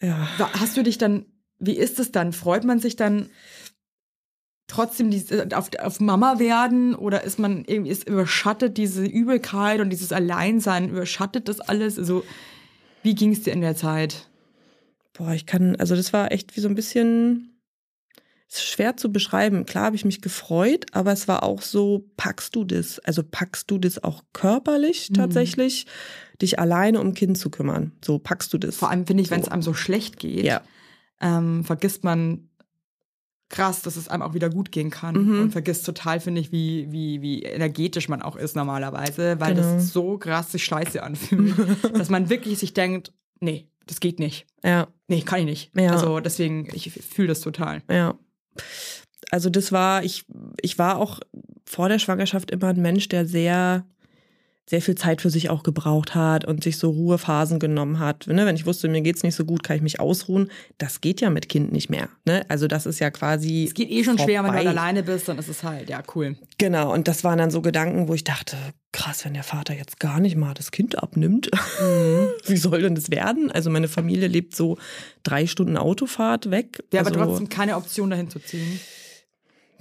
ja. hast du dich dann, wie ist es dann? Freut man sich dann trotzdem diese, auf, auf Mama werden oder ist man irgendwie, ist überschattet diese Übelkeit und dieses Alleinsein, überschattet das alles? Also, wie ging es dir in der Zeit? Boah, ich kann, also das war echt wie so ein bisschen schwer zu beschreiben. Klar habe ich mich gefreut, aber es war auch so, packst du das? Also packst du das auch körperlich Mhm. tatsächlich, dich alleine um Kind zu kümmern? So packst du das? Vor allem finde ich, wenn es So. einem so schlecht geht, Ja. ähm, vergisst man krass, dass es einem auch wieder gut gehen kann. Mhm. Und vergisst total, finde ich, wie, wie, wie energetisch man auch ist normalerweise, weil Genau. das so krass sich scheiße anfühlt, dass man wirklich sich denkt, nee, das geht nicht. Ja, Nee, kann ich nicht. Ja. Also deswegen, ich fühle das total. ja. Also das war, ich, ich war auch vor der Schwangerschaft immer ein Mensch, der sehr sehr viel Zeit für sich auch gebraucht hat und sich so Ruhephasen genommen hat. Ne? Wenn ich wusste, mir geht's nicht so gut, kann ich mich ausruhen. Das geht ja mit Kind nicht mehr. Ne? Also das ist ja quasi. Es geht eh schon vorbei. schwer, wenn du alleine bist, dann ist es halt, ja, cool. Genau, und das waren dann so Gedanken, wo ich dachte, krass, wenn der Vater jetzt gar nicht mal das Kind abnimmt, mhm. wie soll denn das werden? Also meine Familie lebt so drei Stunden Autofahrt weg. Ja, also, aber trotzdem keine Option dahin zu ziehen.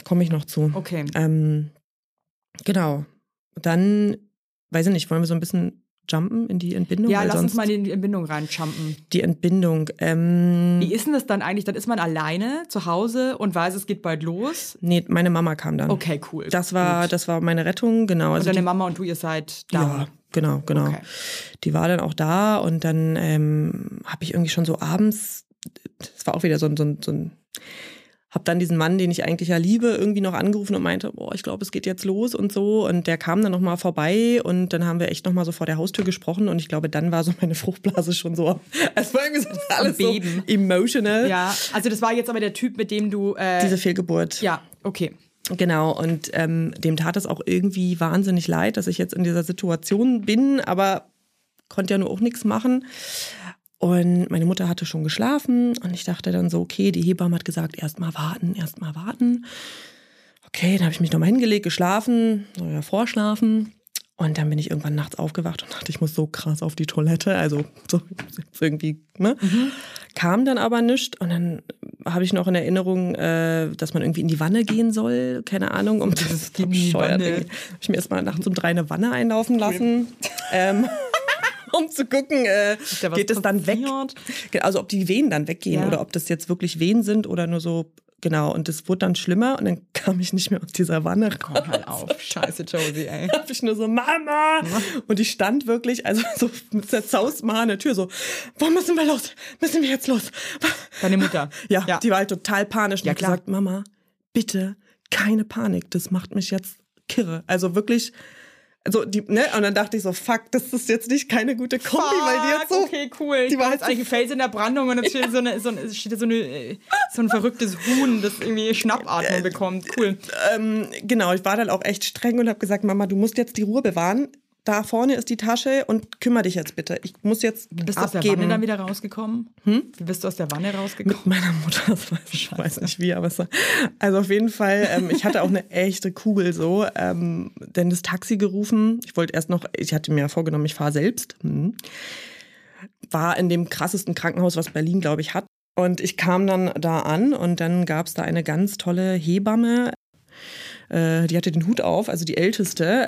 Komme ich noch zu. Okay. Ähm, genau. Dann weiß ich nicht, wollen wir so ein bisschen jumpen in die Entbindung? Ja, lass uns mal in die Entbindung reinjumpen. Die Entbindung. Ähm, Wie ist denn das dann eigentlich? Dann ist man alleine zu Hause und weiß, es geht bald los? Nee, meine Mama kam dann. Okay, cool. Das war, das war meine Rettung, genau. Also, deine Mama und du, ihr seid da? Ja, genau, genau. Okay. Die war dann auch da und dann ähm, habe ich irgendwie schon so abends, das war auch wieder so, so, so ein habe dann diesen Mann, den ich eigentlich ja liebe, irgendwie noch angerufen und meinte, boah, ich glaube, es geht jetzt los und so. Und der kam dann nochmal vorbei und dann haben wir echt nochmal so vor der Haustür gesprochen und ich glaube, dann war so meine Fruchtblase schon so, es war irgendwie so alles so emotional. Ja, also das war jetzt aber der Typ, mit dem du... Äh, Diese Fehlgeburt. Ja, okay. Genau, und ähm, dem tat es auch irgendwie wahnsinnig leid, dass ich jetzt in dieser Situation bin, aber konnte ja nur auch nichts machen. Und meine Mutter hatte schon geschlafen und ich dachte dann so, okay, die Hebamme hat gesagt, erst mal warten, erst mal warten. Okay, dann habe ich mich nochmal hingelegt, geschlafen, oder vorschlafen. Und dann bin ich irgendwann nachts aufgewacht und dachte, ich muss so krass auf die Toilette. Also so irgendwie, ne? Mhm. Kam dann aber nichts. Und dann habe ich noch in Erinnerung, äh, dass man irgendwie in die Wanne gehen soll. Keine Ahnung, um dieses bescheuert. Habe ich mir erstmal nachts um drei eine Wanne einlaufen lassen. ähm, um zu gucken, äh, geht es dann weg. Also ob die Wehen dann weggehen ja. oder ob das jetzt wirklich Wehen sind oder nur so Genau, und es wurde dann schlimmer und dann kam ich nicht mehr aus dieser Wanne raus. Komm halt auf, scheiße Josie, ey. Da hab ich nur so, Mama! Und ich stand wirklich, also so mit zerzaust mal an der Tür so, wo müssen wir los? Müssen wir jetzt los? Deine Mutter? Ja, ja. die war halt total panisch und ja, hat gesagt, Mama, bitte, keine Panik, das macht mich jetzt kirre. Also wirklich, also die, ne, und dann dachte ich so, fuck, das ist jetzt nicht keine gute Kombi, fuck, weil die jetzt so. Okay, cool. Die war jetzt eigentlich Fels in der Brandung und dann steht, ja. so, eine, so, eine, steht so, eine, so ein verrücktes Huhn, das irgendwie Schnappatmung äh, bekommt. Cool. Ähm, genau, ich war dann auch echt streng und habe gesagt, Mama, du musst jetzt die Ruhe bewahren da vorne ist die Tasche und kümmere dich jetzt bitte. Ich muss jetzt Wie bist du aus der Wanne dann wieder rausgekommen? Hm? Wie bist du aus der Wanne rausgekommen? Mit meiner Mutter, das weiß ich weiß nicht wie, aber es war, also auf jeden Fall, ähm, ich hatte auch eine echte Kugel so, ähm, denn das Taxi gerufen. Ich wollte erst noch, ich hatte mir vorgenommen, ich fahre selbst. Hm. War in dem krassesten Krankenhaus, was Berlin, glaube ich, hat. Und ich kam dann da an und dann gab es da eine ganz tolle Hebamme, äh, die hatte den Hut auf, also die älteste.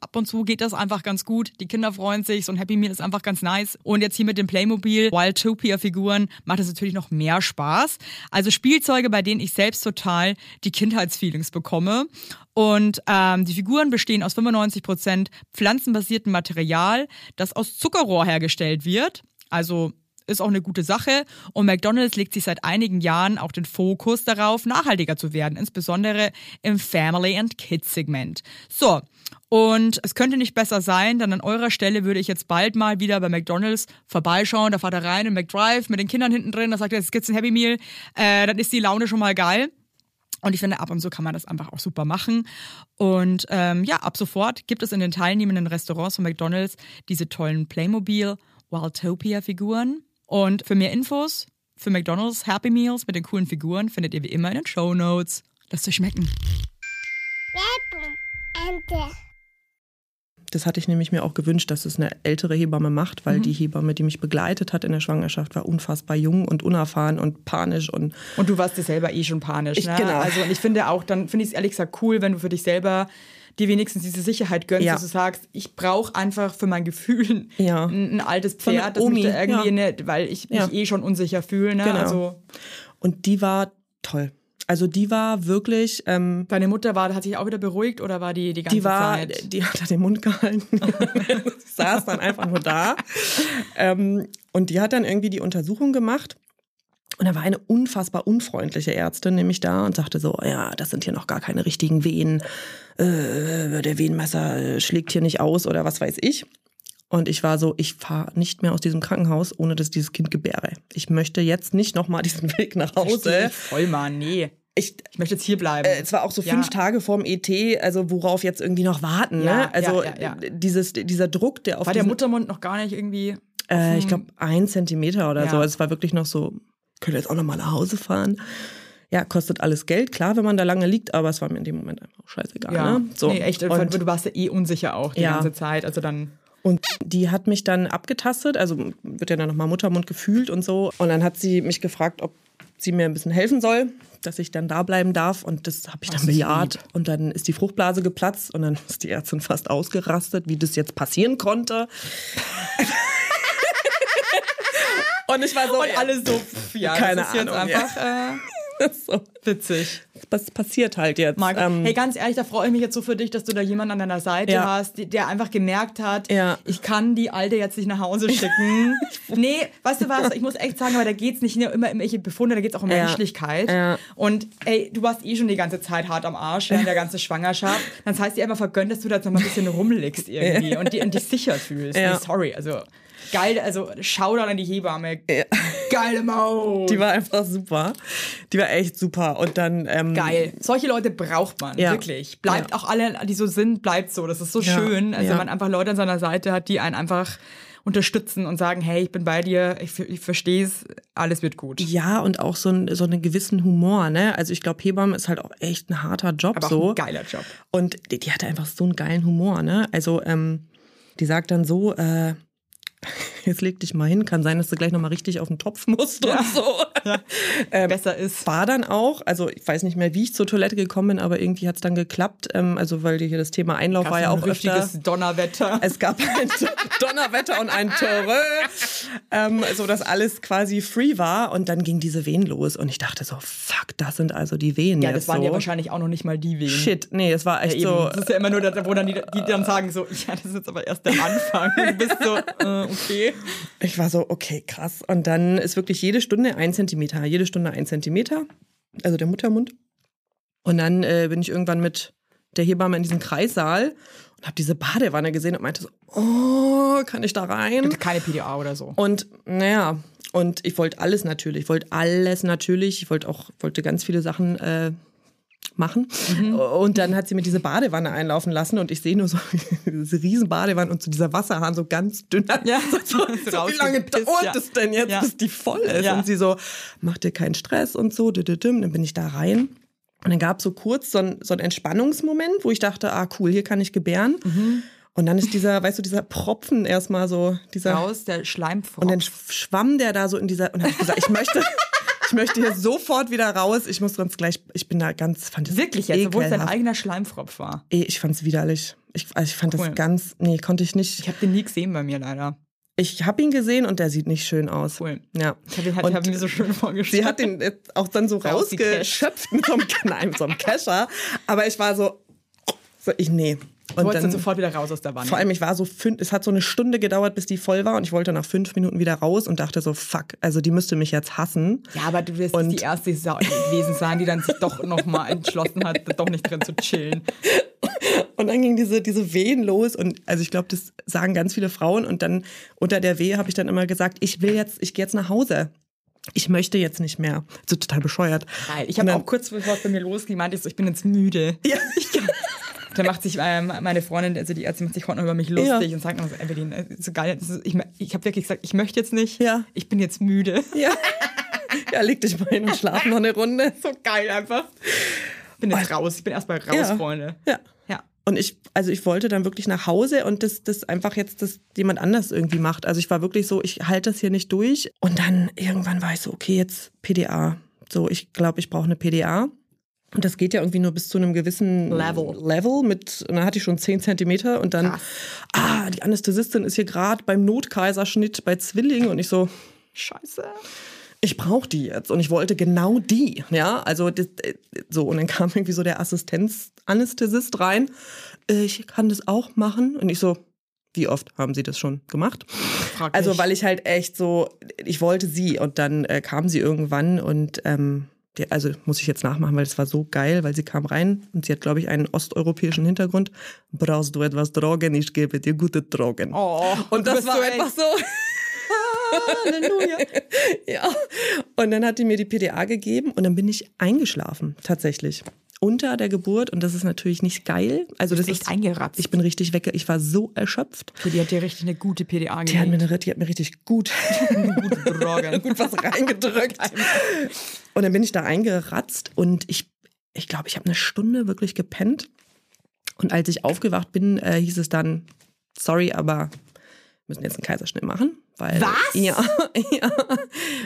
ab und zu geht das einfach ganz gut. Die Kinder freuen sich, so ein Happy Meal ist einfach ganz nice. Und jetzt hier mit dem Playmobil Wildtopia-Figuren macht es natürlich noch mehr Spaß. Also Spielzeuge, bei denen ich selbst total die Kindheitsfeelings bekomme. Und ähm, die Figuren bestehen aus 95% pflanzenbasiertem Material, das aus Zuckerrohr hergestellt wird. Also ist auch eine gute Sache. Und McDonald's legt sich seit einigen Jahren auch den Fokus darauf, nachhaltiger zu werden, insbesondere im Family and Kids Segment. So. Und es könnte nicht besser sein, denn an eurer Stelle würde ich jetzt bald mal wieder bei McDonalds vorbeischauen. Da fahrt er rein in McDrive mit den Kindern hinten drin. Da sagt er, jetzt gibt's ein Happy Meal. Äh, dann ist die Laune schon mal geil. Und ich finde, ab und zu kann man das einfach auch super machen. Und ähm, ja, ab sofort gibt es in den teilnehmenden Restaurants von McDonalds diese tollen Playmobil Wildtopia-Figuren. Und für mehr Infos für McDonald's Happy Meals mit den coolen Figuren findet ihr wie immer in den Show Notes. Lasst euch schmecken. Das hatte ich nämlich mir auch gewünscht, dass es eine ältere Hebamme macht, weil mhm. die Hebamme, die mich begleitet hat in der Schwangerschaft, war unfassbar jung und unerfahren und panisch und. Und du warst dir selber eh schon panisch, ich, ne? Genau. Also und ich finde auch, dann finde ich es ehrlich gesagt cool, wenn du für dich selber dir wenigstens diese Sicherheit gönnst, ja. dass du sagst, ich brauche einfach für mein Gefühl ja. ein, ein, altes Pferd, das mich da irgendwie ja. nicht, weil ich mich eh schon unsicher fühle. Ne? Genau. Also und die war toll. Also die war wirklich, ähm, Deine Mutter war, hat sich auch wieder beruhigt oder war die die ganze die war, Zeit? die hat den Mund gehalten. Saß dann einfach nur da. Ähm, und die hat dann irgendwie die Untersuchung gemacht. Und da war eine unfassbar unfreundliche Ärztin nämlich da und sagte so, ja, das sind hier noch gar keine richtigen Wehen. Äh, der Wehenmesser schlägt hier nicht aus oder was weiß ich. Und ich war so, ich fahre nicht mehr aus diesem Krankenhaus, ohne dass dieses Kind gebäre. Ich möchte jetzt nicht nochmal diesen Weg nach Hause. voll mal, nee. Ich, Ich möchte jetzt hier bleiben. äh, es war auch so Ja. fünf Tage vorm ET, also worauf jetzt irgendwie noch warten. Ja, ne? Also ja, ja, ja. Dieses, dieser Druck, der auf war der Muttermund noch gar nicht irgendwie. äh, ich glaube, ein Zentimeter oder so. Also es war wirklich noch so, könnt ihr jetzt auch noch mal nach Hause fahren? Ja, kostet alles Geld, klar, wenn man da lange liegt, aber es war mir in dem Moment einfach scheißegal. Ja, Ne? So. nee, echt. und, du warst ja eh unsicher auch die ganze Zeit. Also dann. Und die hat mich dann abgetastet, also wird ja dann nochmal Muttermund gefühlt und so. Und dann hat sie mich gefragt, ob sie mir ein bisschen helfen soll, dass ich dann da bleiben darf. Und das habe ich dann bejaht. Und dann ist die Fruchtblase geplatzt und dann ist die Ärztin fast ausgerastet, wie das jetzt passieren konnte. und ich war so, Und alle so, ja, Keine das ist jetzt Ahnung, ja. einfach äh, so, witzig. was passiert halt jetzt? Marco, Ähm, hey, ganz ehrlich, da freue ich mich jetzt so für dich, dass du da jemanden an deiner Seite Ja. hast, der einfach gemerkt hat, Ja. ich kann die Alte jetzt nicht nach Hause schicken. nee, weißt du was, ich muss echt sagen, aber da geht es nicht nur immer um irgendwelche Befunde, da geht es auch um Ja. Menschlichkeit. Und ey, du warst eh schon die ganze Zeit hart am Arsch während der ganzen Schwangerschaft. Dann heißt dir einfach vergönnt, dass du da jetzt noch mal ein bisschen rumliegst irgendwie und, die, und dich sicher fühlst. Ja. Nee, sorry, also geil, also Shoutout an die Hebamme. Geile Maus. die war einfach super. Die war echt super. Und dann. Ähm, Geil. Solche Leute braucht man, Ja. wirklich. Bleibt Ja. auch alle, die so sind, bleibt so. Das ist so Ja. schön. Also Ja. man einfach Leute an seiner Seite hat, die einen einfach unterstützen und sagen, hey, ich bin bei dir, ich, ich verstehe es, alles wird gut. Ja, und auch so, ein, so einen gewissen Humor, ne? Also ich glaube, Hebamme ist halt auch echt ein harter Job Aber so. ein geiler Job. Und die, die hatte einfach so einen geilen Humor, ne? Also, ähm, die sagt dann so, äh, jetzt leg dich mal hin, kann sein, dass du gleich nochmal richtig auf den Topf musst und so. Ähm, Besser ist. War dann auch, also ich weiß nicht mehr, wie ich zur Toilette gekommen bin, aber irgendwie hat's dann geklappt. Ähm, also weil hier das Thema Einlauf war ja ein auch öfter. richtiges Donnerwetter. Es gab ein Donnerwetter und ein Törö, ähm, so dass alles quasi free war. Und dann ging diese Wehen los. Und ich dachte so, fuck, das sind also die Wehen ja, das waren so. ja wahrscheinlich auch noch nicht mal die Wehen. Shit, nee, es war echt Eben. so. Das ist ja immer nur, wo dann die, die dann sagen so, ja, das ist jetzt aber erst der Anfang. Und du bist so, äh, okay. Ich war so, okay, krass. Und dann ist wirklich jede Stunde ein Zentimeter, jede Stunde ein Zentimeter, also der Muttermund. Und dann äh, bin ich irgendwann mit der Hebamme in diesem Kreissaal und habe diese Badewanne gesehen und meinte so, oh, kann ich da rein? Keine PDA oder so. Und naja, und ich wollte alles natürlich, ich wollte alles natürlich, ich wollte auch, wollte ganz viele Sachen äh, machen. Und dann hat sie mir diese Badewanne einlaufen lassen und ich sehe nur so diese riesen Badewanne und so dieser Wasserhahn so ganz dünn. Ja. so, so, so wie lange dauert ja. es denn jetzt, Ja. bis die voll ist? Ja. Und sie so, mach dir keinen Stress und so, dann bin ich da rein. Und dann gab es so kurz so ein, so ein Entspannungsmoment, wo ich dachte, ah cool, hier kann ich gebären. Und dann ist dieser, weißt du, dieser Propfen erstmal so, dieser Raus, der Schleimfrost. und dann schwamm der da so in dieser und habe ich gesagt, ich möchte, ich möchte hier sofort wieder raus. Ich muss sonst gleich, ich bin da ganz, fand Wirklich jetzt, obwohl es dein eigener Schleimfropf war. Eh, Ich fand es widerlich. Ich, also ich fand Cool. das ganz, nee, konnte ich nicht. Ich habe den nie gesehen bei mir leider. Ich habe ihn gesehen und der sieht nicht schön aus. Cool. Ja. Ich habe hab, Und hab mir so schön vorgestellt. Sie hat jetzt auch dann so rausgeschöpft mit so einem, nein, mit so einem Kescher. Aber ich war so, so ich, nee. Du Und wolltest dann, sofort wieder raus aus der Wanne. vor allem, ich war so fünf, es hat so eine Stunde gedauert, bis die voll war und ich wollte nach fünf Minuten wieder raus und dachte so, fuck, also die müsste mich jetzt hassen. ja, aber du wirst Und- die erste gewesen sein, die dann sich doch nochmal entschlossen hat, doch nicht drin zu chillen. Und dann ging diese, diese Wehen los und also ich glaube, das sagen ganz viele Frauen und dann unter der Wehe habe ich dann immer gesagt, ich will jetzt, ich gehe jetzt nach Hause. Ich möchte jetzt nicht mehr. So total bescheuert. Geil. Ich habe auch kurz bevor es bei mir losging, meinte ich so, ich bin jetzt müde. Ja. Da macht sich ähm, meine Freundin, also die Ärztin macht sich heute noch über mich lustig Ja. und sagt noch so, Evelyn, äh, so geil, ist, ich, ich habe wirklich gesagt, ich möchte jetzt nicht, Ja. ich bin jetzt müde. Ja. ja, leg dich mal hin und schlaf noch eine Runde. So geil einfach. Bin jetzt raus, ich bin erstmal raus, Ja. Freunde. Ja. Ja. Und ich, also ich wollte dann wirklich nach Hause und das, das einfach jetzt, das jemand anders irgendwie macht. Also ich war wirklich so, ich halte das hier nicht durch. Und dann irgendwann war ich so, okay, jetzt PDA. So, ich glaube, ich brauche eine PDA. Und das geht ja irgendwie nur bis zu einem gewissen Level. Level mit, und dann hatte ich schon 10 Zentimeter und dann, Krass. ah, die Anästhesistin ist hier gerade beim Notkaiserschnitt bei Zwillingen und ich so, Scheiße. ich brauche die jetzt und ich wollte genau die, ja, also das, so und dann kam irgendwie so der Assistenzanästhesist rein, äh, ich kann das auch machen und ich so, wie oft haben Sie das schon gemacht? Frag Also weil ich halt echt so, ich wollte sie und dann äh, kam sie irgendwann und ähm, die, also muss ich jetzt nachmachen, weil es war so geil, weil sie kam rein und sie hat, glaube ich, einen osteuropäischen Hintergrund. Brauchst du etwas Drogen? Ich gebe dir gute Drogen. Oh, und das war so einfach so. Halleluja. Ja. Und dann hat die mir die PDA gegeben und dann bin ich eingeschlafen, tatsächlich. Unter der Geburt und das ist natürlich nicht geil. Also das echt ist eingeratzt. Ich bin richtig weg. Ich war so erschöpft. Okay, die hat dir richtig eine gute PDA Die hat mir, gegeben. eine, die hat mir richtig gut, gut was reingedrückt. Und dann bin ich da eingeratzt und ich, ich glaube, ich habe eine Stunde wirklich gepennt. Und als ich aufgewacht bin, äh, hieß es dann, sorry, aber wir müssen jetzt einen Kaiserschnitt machen. Weil, Was? Ja, ja.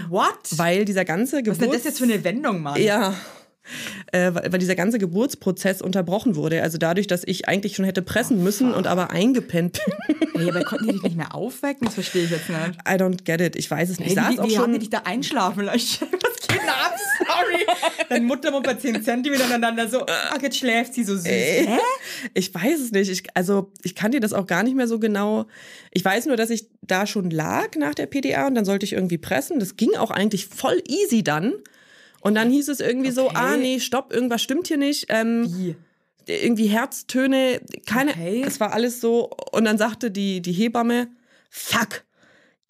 What? Weil dieser ganze Was ist denn das jetzt für eine Wendung, Mann? Ja. Äh, weil, dieser ganze Geburtsprozess unterbrochen wurde. Also dadurch, dass ich eigentlich schon hätte pressen müssen und aber eingepennt bin. Ey, aber konnten die dich nicht mehr aufwecken? Das verstehe ich jetzt nicht. I don't get it. Ich weiß es nicht. Hey, ich saß wie, auch wie haben schon. die dich da einschlafen lassen? Was geht denn ab? Sorry. Dein Muttermund bei 10 Zentimeter aneinander so, ach, jetzt schläft sie so süß. Hä? Ich weiß es nicht. Ich, also ich kann dir das auch gar nicht mehr so genau. Ich weiß nur, dass ich da schon lag nach der PDA und dann sollte ich irgendwie pressen. Das ging auch eigentlich voll easy dann. Und dann hieß es irgendwie so, Okay. ah nee, stopp, irgendwas stimmt hier nicht. Ähm, Wie? irgendwie Herztöne, keine, Okay. es war alles so. Und dann sagte die, die Hebamme, fuck,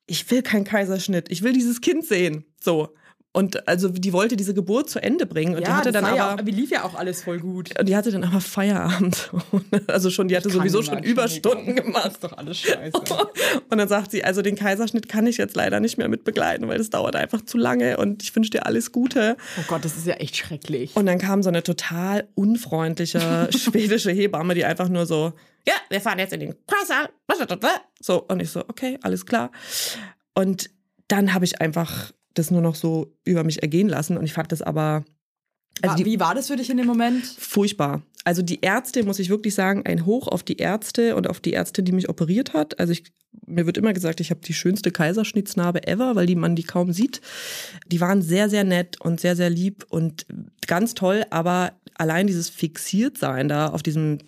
ich will keinen Kaiserschnitt, ich will dieses Kind sehen. So. Und also die wollte diese Geburt zu Ende bringen. Und die hatte dann ja aber. auch, wie lief ja auch alles voll gut. Und die hatte dann aber Feierabend. Also schon, die hatte sowieso schon Überstunden gemacht. Das ist doch alles scheiße. Und dann sagt sie, also den Kaiserschnitt kann ich jetzt leider nicht mehr mit begleiten, weil das dauert einfach zu lange und ich wünsche dir alles Gute. Oh Gott, das ist ja echt schrecklich. Und dann kam so eine total unfreundliche schwedische Hebamme, die einfach nur so, ja, wir fahren jetzt in den Kreissaal. So, und ich so, okay, alles klar. Und dann habe ich einfach das nur noch so über mich ergehen lassen und ich fand das aber also die, wie war das für dich in dem Moment? furchtbar. Also die Ärzte, muss ich wirklich sagen, ein Hoch auf die Ärzte und auf die Ärztin, die mich operiert hat. Also ich, mir wird immer gesagt, ich habe die schönste Kaiserschnittsnarbe ever, weil die man die kaum sieht. Die waren sehr, sehr nett und sehr, sehr lieb und ganz toll, aber allein dieses Fixiertsein da auf diesem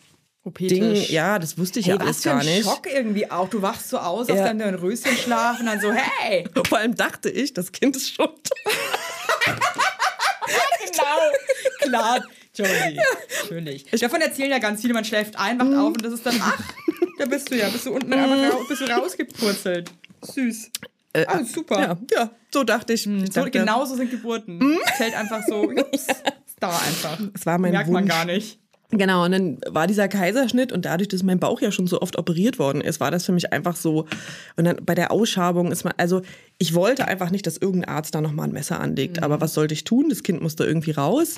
Ding, ja, das wusste ich Hey, ja alles gar nicht. Schock irgendwie auch. Du wachst so aus aus Ja. deinem Röschenschlaf und dann so, hey. Vor allem dachte ich, das Kind ist schuld. Genau. Klar. Jolie. Natürlich. Davon erzählen ja ganz viele, man schläft ein, wacht auf und das ist dann, ach, da bist du ja, bist du unten einfach raus, bist du rausgepurzelt. Süß. ah, super. Ja, ja, so dachte ich. ich So, dachte, genauso sind Geburten. Zählt einfach so, ups, ist da einfach. Das war mein Merkt man Wunsch. gar nicht. Genau, und dann war dieser Kaiserschnitt und dadurch, dass mein Bauch ja schon so oft operiert worden ist, war das für mich einfach so. Und dann bei der Ausschabung ist man, also ich wollte einfach nicht, dass irgendein Arzt da nochmal ein Messer anlegt. Aber was sollte ich tun? Das Kind musste irgendwie raus.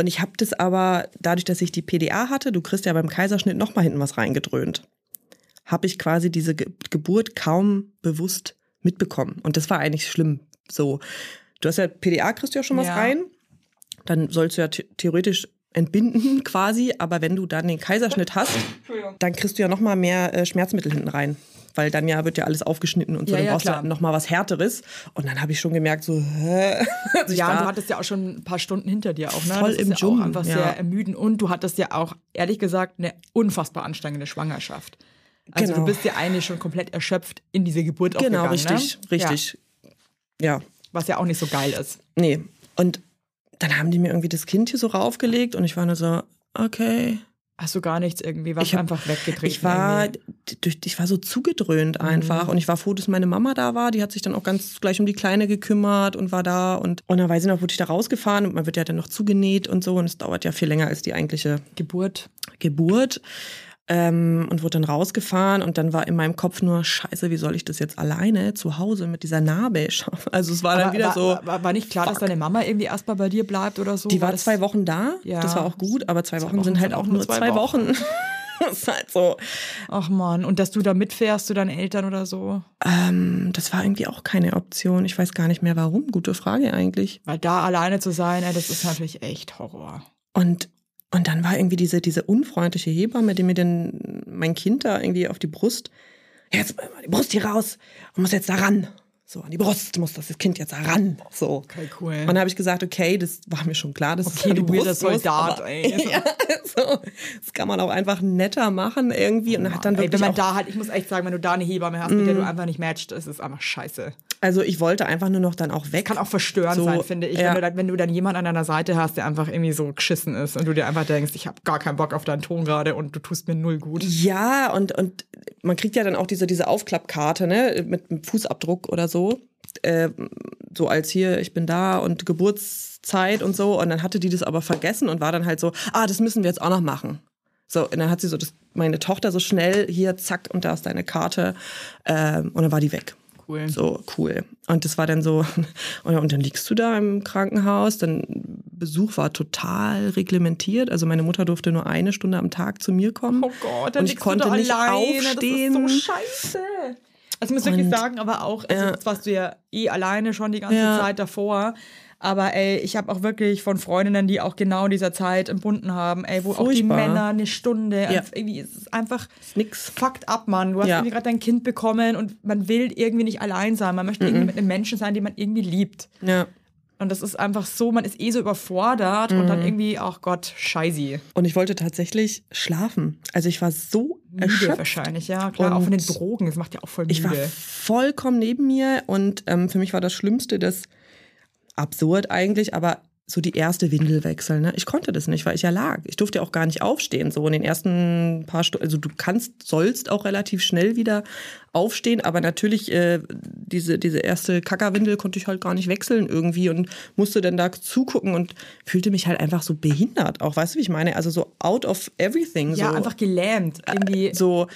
Und ich habe das aber, dadurch, dass ich die PDA hatte, du kriegst ja beim Kaiserschnitt nochmal hinten was reingedröhnt, habe ich quasi diese Ge Geburt kaum bewusst mitbekommen. Und das war eigentlich schlimm. So, du hast ja PDA, kriegst du ja schon was Ja. rein. Dann sollst du ja the- theoretisch entbinden quasi, aber wenn du dann den Kaiserschnitt hast, dann kriegst du ja noch mal mehr äh, Schmerzmittel hinten rein, weil dann ja wird ja alles aufgeschnitten und so, Ja, dann ja, brauchst klar. du noch mal was härteres und dann habe ich schon gemerkt so, hä? Also Ja, und du hattest ja auch schon ein paar Stunden hinter dir auch, ne? Voll das ist im ja auch Dschungel, einfach ja. sehr ermüdend und du hattest ja auch, ehrlich gesagt, eine unfassbar anstrengende Schwangerschaft. Also Genau. du bist ja eigentlich schon komplett erschöpft in diese Geburt auch genau gegangen, richtig, ne? richtig, ja. Ja, was ja auch nicht so geil ist. Nee. Und dann haben die mir irgendwie das Kind hier so raufgelegt und ich war nur so, okay. Hast du gar nichts irgendwie, was Ich hab- einfach weggetreten? Ich war, durch, ich war so zugedröhnt Mhm. einfach und ich war froh, dass meine Mama da war. Die hat sich dann auch ganz gleich um die Kleine gekümmert und war da und, und dann weiß ich noch, wurde ich da rausgefahren und man wird ja dann noch zugenäht und so und es dauert ja viel länger als die eigentliche Geburt. Geburt. Ähm, und wurde dann rausgefahren und dann war in meinem Kopf nur, scheiße, wie soll ich das jetzt alleine zu Hause mit dieser Narbe schaffen? Also es war dann Aber wieder war, so, war, war nicht klar, dass deine Mama irgendwie erstmal bei dir bleibt oder so? die war das- zwei Wochen da, Ja. das war auch gut, aber zwei, Wochen, Wochen sind halt sind auch auch nur zwei, zwei Wochen. das ist halt so. Ach man, und dass du da mitfährst zu deinen Eltern oder so? Ähm, das war irgendwie auch keine Option. Ich weiß gar nicht mehr warum. Gute Frage eigentlich. Weil da alleine zu sein, ey, das ist natürlich echt Horror. Und, und dann war irgendwie diese, diese unfreundliche Hebamme, die mir dann mein Kind da irgendwie auf die Brust, jetzt mal die Brust hier raus und muss jetzt da ran. So, an die Brust muss das Kind jetzt ran. So. Okay, cool. Und dann habe ich gesagt, okay, das war mir schon klar, dass Okay, es du Brust muss, Soldat, aber- ey. Ja, so. Das kann man auch einfach netter machen irgendwie. Und hat dann Ey, wirklich wenn man da halt, ich muss echt sagen, wenn du da eine Hebamme hast, mit der du einfach nicht matcht, ist es einfach scheiße. Also ich wollte einfach nur noch dann auch weg. Kann auch verstörend So, sein, finde ich, ja. wenn, du dann, wenn du dann jemanden an deiner Seite hast, der einfach irgendwie so geschissen ist und du dir einfach denkst, ich habe gar keinen Bock auf deinen Ton gerade und du tust mir null gut. Ja, und, und man kriegt ja dann auch diese, diese Aufklappkarte, ne, mit einem Fußabdruck oder so. Äh, so als hier, ich bin da und Geburtszeit und so. Und dann hatte die das aber vergessen und war dann halt so, ah, das müssen wir jetzt auch noch machen. So, und dann hat sie so das, meine Tochter so schnell, hier, zack, und da ist deine Karte. Ähm, und dann war die weg. Cool. So, cool. Und das war dann so, und, dann liegst du da im Krankenhaus, dann Besuch war total reglementiert. Also meine Mutter durfte nur eine Stunde am Tag zu mir kommen. Oh Gott, dann und ich konnte nicht alleine. aufstehen. Das ist so scheiße. Also ich muss wirklich Und- sagen, aber auch, also Ja. jetzt warst du ja eh alleine schon die ganze Ja. Zeit davor. Aber ey, ich habe auch wirklich von Freundinnen, die auch genau in dieser Zeit empfunden haben, ey, wo auch die Furchtbar. Männer eine Stunde, Ja. einfach irgendwie ist es einfach nix. fucked up, Mann. Du hast Ja. irgendwie gerade dein Kind bekommen und man will irgendwie nicht allein sein. Man möchte irgendwie mit einem Menschen sein, den man irgendwie liebt. Ja. Und das ist einfach so, man ist eh so überfordert und Mhm. dann irgendwie, ach Gott, scheiße. Und ich wollte tatsächlich schlafen. Also ich war so Müde erschöpft. wahrscheinlich, ja. Klar, auch von den Und Drogen, das macht ja auch voll müde. Ich war vollkommen neben mir und ähm, für mich war das Schlimmste, das absurd eigentlich, aber so die erste Windel wechseln. Ne? Ich konnte das nicht, weil ich ja lag. Ich durfte auch gar nicht aufstehen. So in den ersten paar Stunden. Also du kannst, sollst auch relativ schnell wieder aufstehen, aber natürlich äh, diese diese erste Kackerwindel konnte ich halt gar nicht wechseln irgendwie und musste dann da zugucken und fühlte mich halt einfach so behindert. Auch weißt du, wie ich meine? Also so out of everything. ja, so, einfach gelähmt. Irgendwie. so,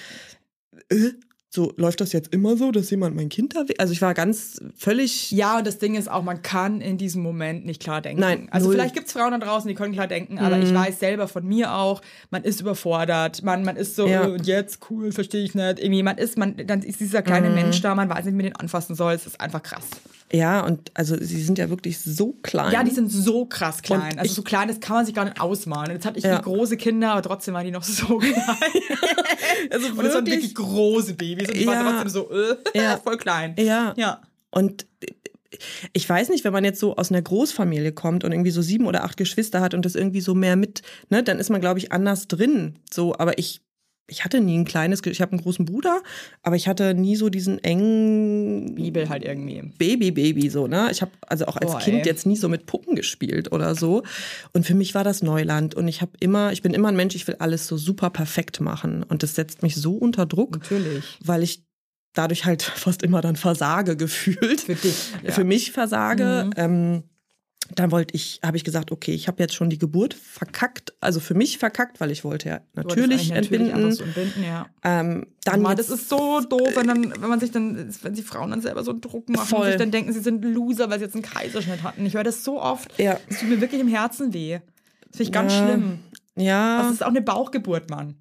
äh, so läuft das jetzt immer so, dass jemand mein Kind da will? Also ich war ganz völlig. Ja, und das Ding ist auch, man kann in diesem Moment nicht klar denken. Nein, also null. Mhm. vielleicht gibt es Frauen da draußen, die können klar denken, aber ich weiß selber von mir auch, man ist überfordert, man, man ist so, Ja. äh, und jetzt, cool, verstehe ich nicht. Irgendwie, man ist, man, dann ist dieser kleine Mhm. Mensch da, man weiß nicht, wie man den anfassen soll. Es ist einfach krass. Ja, und also sie sind ja wirklich so klein. Ja, die sind so krass klein. Und Also so klein, das kann man sich gar nicht ausmalen. Jetzt hatte ich Ja. große Kinder, aber trotzdem waren die noch so klein. also und das waren Wirklich? wirklich große Babys und die Ja. waren trotzdem so äh, Ja. voll klein. Ja. Ja. Und ich weiß nicht, wenn man jetzt so aus einer Großfamilie kommt und irgendwie so sieben oder acht Geschwister hat und das irgendwie so mehr mit, ne, dann ist man, glaube ich, anders drin. So, aber ich, ich hatte nie ein kleines, ich habe einen großen Bruder, aber ich hatte nie so diesen engen Bibel halt irgendwie. Baby-Baby so, ne? Ich habe also auch als Boah, Kind ey. jetzt nie so mit Puppen gespielt oder so. Und für mich war das Neuland. Und ich habe immer, ich bin immer ein Mensch, ich will alles so super perfekt machen. Und das setzt mich so unter Druck, Natürlich. weil ich dadurch halt fast immer dann versage gefühlt. Für dich. Ja. Für mich versage. Mhm. Ähm, dann wollte ich, habe ich gesagt, okay, ich habe jetzt schon die Geburt verkackt, also für mich verkackt, weil ich wollte ja natürlich entbinden. einfach so entbinden, ja. ähm, dann Mann, das ist so doof, wenn, dann, wenn man sich dann, wenn die Frauen dann selber so Druck machen und Voll. sich dann denken, sie sind Loser, weil sie jetzt einen Kaiserschnitt hatten. Ich höre das so oft. Ja. Das tut mir wirklich im Herzen weh. Das finde ich ganz Ja. schlimm. ja. Das ist auch eine Bauchgeburt, Mann.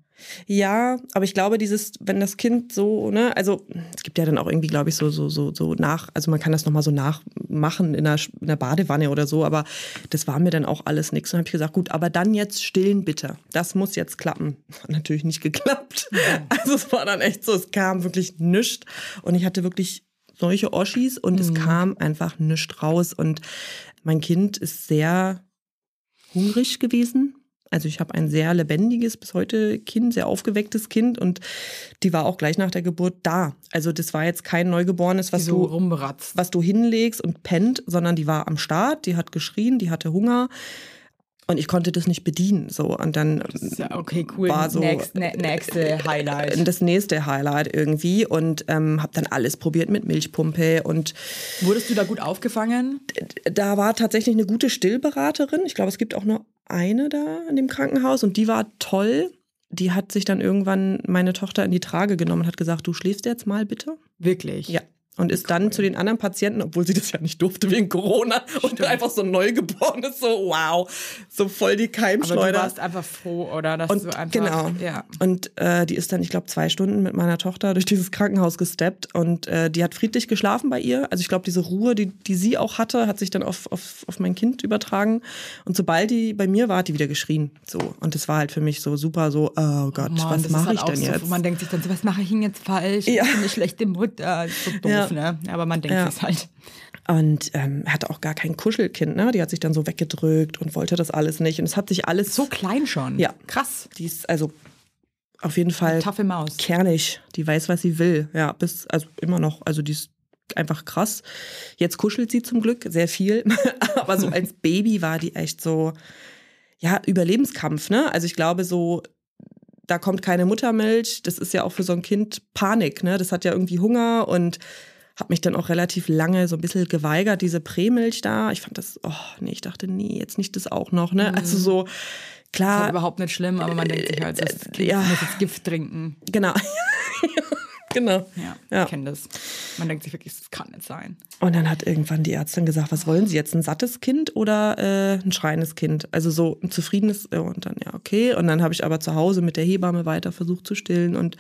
Ja, aber ich glaube, dieses, wenn das Kind so, ne, also es gibt ja dann auch irgendwie, glaube ich, so, so, so, so nach, also man kann das nochmal so nachmachen in der, in der Badewanne oder so, aber das war mir dann auch alles nichts. Und habe ich gesagt, gut, aber dann jetzt stillen bitte. Das muss jetzt klappen. Hat natürlich nicht geklappt. Also es war dann echt so, es kam wirklich nichts. Und ich hatte wirklich solche Oschis und es kam einfach nichts raus. Und mein Kind ist sehr hungrig gewesen. Also ich habe ein sehr lebendiges bis heute Kind, sehr aufgewecktes Kind und die war auch gleich nach der Geburt da. Also das war jetzt kein Neugeborenes, was so du rumratzt. was du hinlegst und pennt, sondern die war am Start, die hat geschrien, die hatte Hunger und ich konnte das nicht bedienen so und dann Ja, okay, cool. war so Next, ne, nächste Highlight. das nächste Highlight irgendwie und ähm, habe dann alles probiert mit Milchpumpe und Wurdest du da gut aufgefangen? da war tatsächlich eine gute Stillberaterin. Ich glaube, es gibt auch nur eine da in dem Krankenhaus und die war toll. Die hat sich dann irgendwann meine Tochter in die Trage genommen und hat gesagt, du schläfst jetzt mal bitte. Wirklich? Ja. Und ist dann zu den anderen Patienten, obwohl sie das ja nicht durfte wegen Corona und einfach so Neugeborenes, so wow, so voll die Aber du Keimschleuder. warst einfach froh, oder? Dass Und du einfach, genau. Ja. Und äh, die ist dann, ich glaube, zwei Stunden mit meiner Tochter durch dieses Krankenhaus gesteppt und äh, die hat friedlich geschlafen bei ihr. Also ich glaube, diese Ruhe, die, die sie auch hatte, hat sich dann auf, auf, auf mein Kind übertragen. Und sobald die bei mir war, hat die wieder geschrien. So. Und das war halt für mich so super so, oh Gott, Mann, was ist mache halt ich denn so, jetzt? Man denkt sich dann so, was mache ich denn jetzt falsch? Ja. Ich bin eine schlechte Mutter. Ist so doof. doof, ne? Aber man denkt Ja. es halt. Und ähm, er hatte auch gar kein Kuschelkind, ne? Die hat sich dann so weggedrückt und wollte das alles nicht. Und es hat sich alles So klein schon. Ja. Krass. Die ist also auf jeden Fall Taffe Maus. kernig. Die weiß, was sie will. Ja, bis, also immer noch. Also die ist einfach krass. Jetzt kuschelt sie zum Glück sehr viel. Aber so als Baby war die echt so, ja, Überlebenskampf, ne? Also ich glaube so, da kommt keine Muttermilch. Das ist ja auch für so ein Kind Panik, ne? Das hat ja irgendwie Hunger und habe mich dann auch relativ lange so ein bisschen geweigert, diese Prämilch da. Ich fand das, oh nee, ich dachte, nee, jetzt nicht das auch noch, ne? Also so, Das ist klar, überhaupt nicht schlimm, aber man denkt sich halt, das Kind ja. muss jetzt Gift trinken. genau. genau. Ja, Ja. ich kenne das. Man denkt sich wirklich, das kann nicht sein. Und dann hat irgendwann die Ärztin gesagt, was wollen Sie jetzt, ein sattes Kind oder äh, ein schreiendes Kind? Also so ein zufriedenes, und dann ja, okay. Und dann habe ich aber zu Hause mit der Hebamme weiter versucht zu stillen und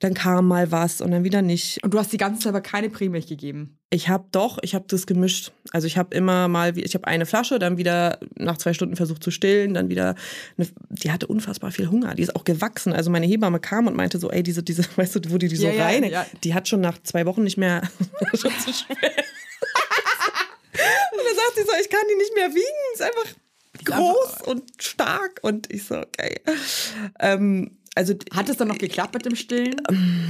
dann kam mal was und dann wieder nicht. Und du hast die ganze Zeit aber keine Prämilch gegeben. Ich habe doch, ich habe das gemischt. Also ich habe immer mal, wie- ich habe eine Flasche, dann wieder nach zwei Stunden versucht zu stillen, dann wieder, eine, die hatte unfassbar viel Hunger, die ist auch gewachsen. Also meine Hebamme kam und meinte so, ey, diese, diese, weißt du, wo die die so Ja, ja, rein, ja. die hat schon nach zwei Wochen nicht mehr, schon zu schwer. und dann sagt sie so, ich kann die nicht mehr wiegen, ist einfach groß und stark und ich so, okay. Ähm, also Hat es dann noch geklappt mit dem Stillen?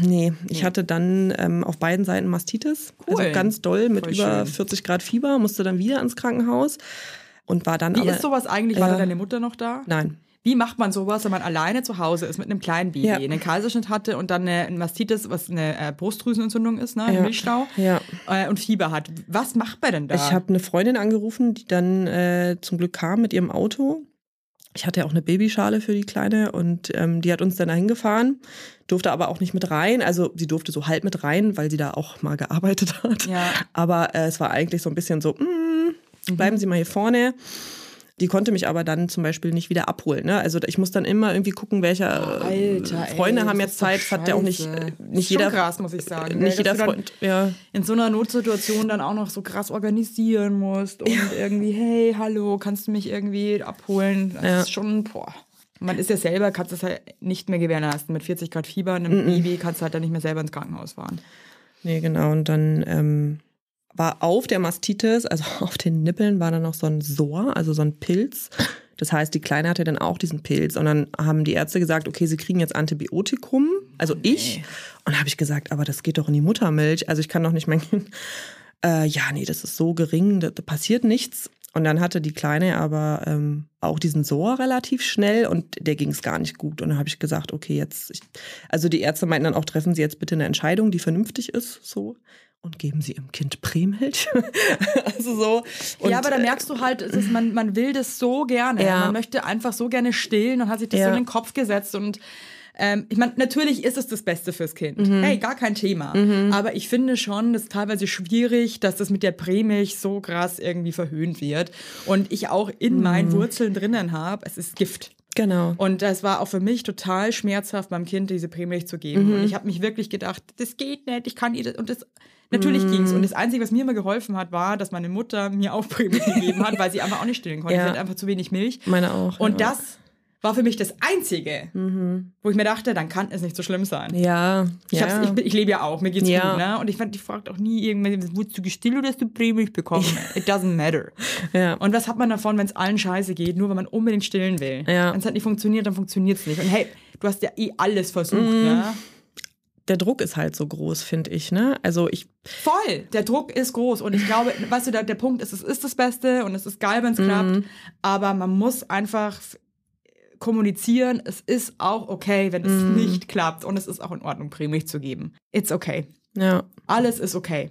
Nee, ich hatte dann ähm, auf beiden Seiten Mastitis. Cool. Also ganz doll mit Voll über schön. 40 Grad Fieber, musste dann wieder ins Krankenhaus und war dann Wie aber. ist sowas eigentlich? War äh, deine Mutter noch da? Nein. Wie macht man sowas, wenn man alleine zu Hause ist mit einem kleinen Baby, Ja. einen Kaiserschnitt hatte und dann eine, Mastitis, was eine äh, Brustdrüsenentzündung ist, ne, Ja. Milchstau Ja. äh, und Fieber hat? Was macht man denn da? Ich habe eine Freundin angerufen, die dann äh, zum Glück kam mit ihrem Auto. Ich hatte ja auch eine Babyschale für die Kleine und ähm, die hat uns dann dahin gefahren, durfte aber auch nicht mit rein. Also sie durfte so halb mit rein, weil sie da auch mal gearbeitet hat. Ja. Aber äh, es war eigentlich so ein bisschen so, mm, bleiben Sie mal hier vorne. Die konnte mich aber dann zum Beispiel nicht wieder abholen. Ne? Also ich muss dann immer irgendwie gucken, welche äh, Alter, ey, Freunde das haben jetzt Zeit. Das hat ja auch nicht, scheiße. äh, nicht jeder, krass, muss ich sagen, Nicht gell, jeder Freund. Ja. in so einer Notsituation dann auch noch so krass organisieren musst und irgendwie, hey, hallo, kannst du mich irgendwie abholen? Das Ja. ist schon, boah. Man ist ja selber, kannst das halt nicht mehr gewährleisten. Mit 40 Grad Fieber, einem Baby, kannst du halt dann nicht mehr selber ins Krankenhaus fahren. Nee, genau. Und dann ähm, war auf der Mastitis, also auf den Nippeln, war dann noch so ein Sor, also so ein Pilz. Das heißt, die Kleine hatte dann auch diesen Pilz. Und dann haben die Ärzte gesagt, okay, sie kriegen jetzt Antibiotikum, also ich. Und habe ich gesagt, aber das geht doch in die Muttermilch. Also ich kann doch nicht mein Kind. Äh, ja, nee, das ist so gering, da, da passiert nichts. Und dann hatte die Kleine aber ähm, auch diesen Sor relativ schnell und der ging es gar nicht gut. Und dann habe ich gesagt, okay, jetzt, ich, also die Ärzte meinten dann auch, treffen Sie jetzt bitte eine Entscheidung, die vernünftig ist, so. Und geben Sie Ihrem Kind Prämilch. also so. Und, ja, aber da merkst du halt, ist, man, man will das so gerne. Ja. Man möchte einfach so gerne stillen und hat sich das Ja. so in den Kopf gesetzt und ähm, ich meine, natürlich ist es das Beste fürs Kind. Mhm. Hey, gar kein Thema. Aber ich finde schon, das ist teilweise schwierig, dass das mit der Prämilch so krass irgendwie verhöhnt wird. Und ich auch in Mhm. meinen Wurzeln drinnen habe, es ist Gift. Genau. Und das war auch für mich total schmerzhaft, meinem Kind diese Prämilch zu geben. Mhm. Und ich habe mich wirklich gedacht, das geht nicht, ich kann ihr das. Und das natürlich ging's. Und das Einzige, was mir immer geholfen hat, war, dass meine Mutter mir auch Prämilch gegeben hat, weil sie einfach auch nicht stillen konnte. Ja. Sie hat einfach zu wenig Milch. Meine auch. Und ja. das war für mich das Einzige, wo ich mir dachte, dann kann es nicht so schlimm sein. Ja, Ich, ja. ich, ich lebe ja auch, mir geht's Ja. gut, ne? Und ich fand, die fragt auch nie irgendwann, wurdest du gestillt oder hast du Prämilch bekommen? It doesn't matter. Ja. Und was hat man davon, wenn es allen scheiße geht, nur wenn man unbedingt stillen will? Ja. Wenn es halt nicht funktioniert, dann funktioniert es nicht. Und hey, du hast ja eh alles versucht, Mhm. ne? Der Druck ist halt so groß, finde ich. Ne? Also ich, Voll, der Druck ist groß und ich glaube, weißt du, der, der Punkt ist, es ist das Beste und es ist geil, Mhm. wenn es klappt, aber man muss einfach kommunizieren, es ist auch okay, wenn es Mhm. nicht klappt und es ist auch in Ordnung, Prämilch zu geben. It's okay. ja, Alles ist okay.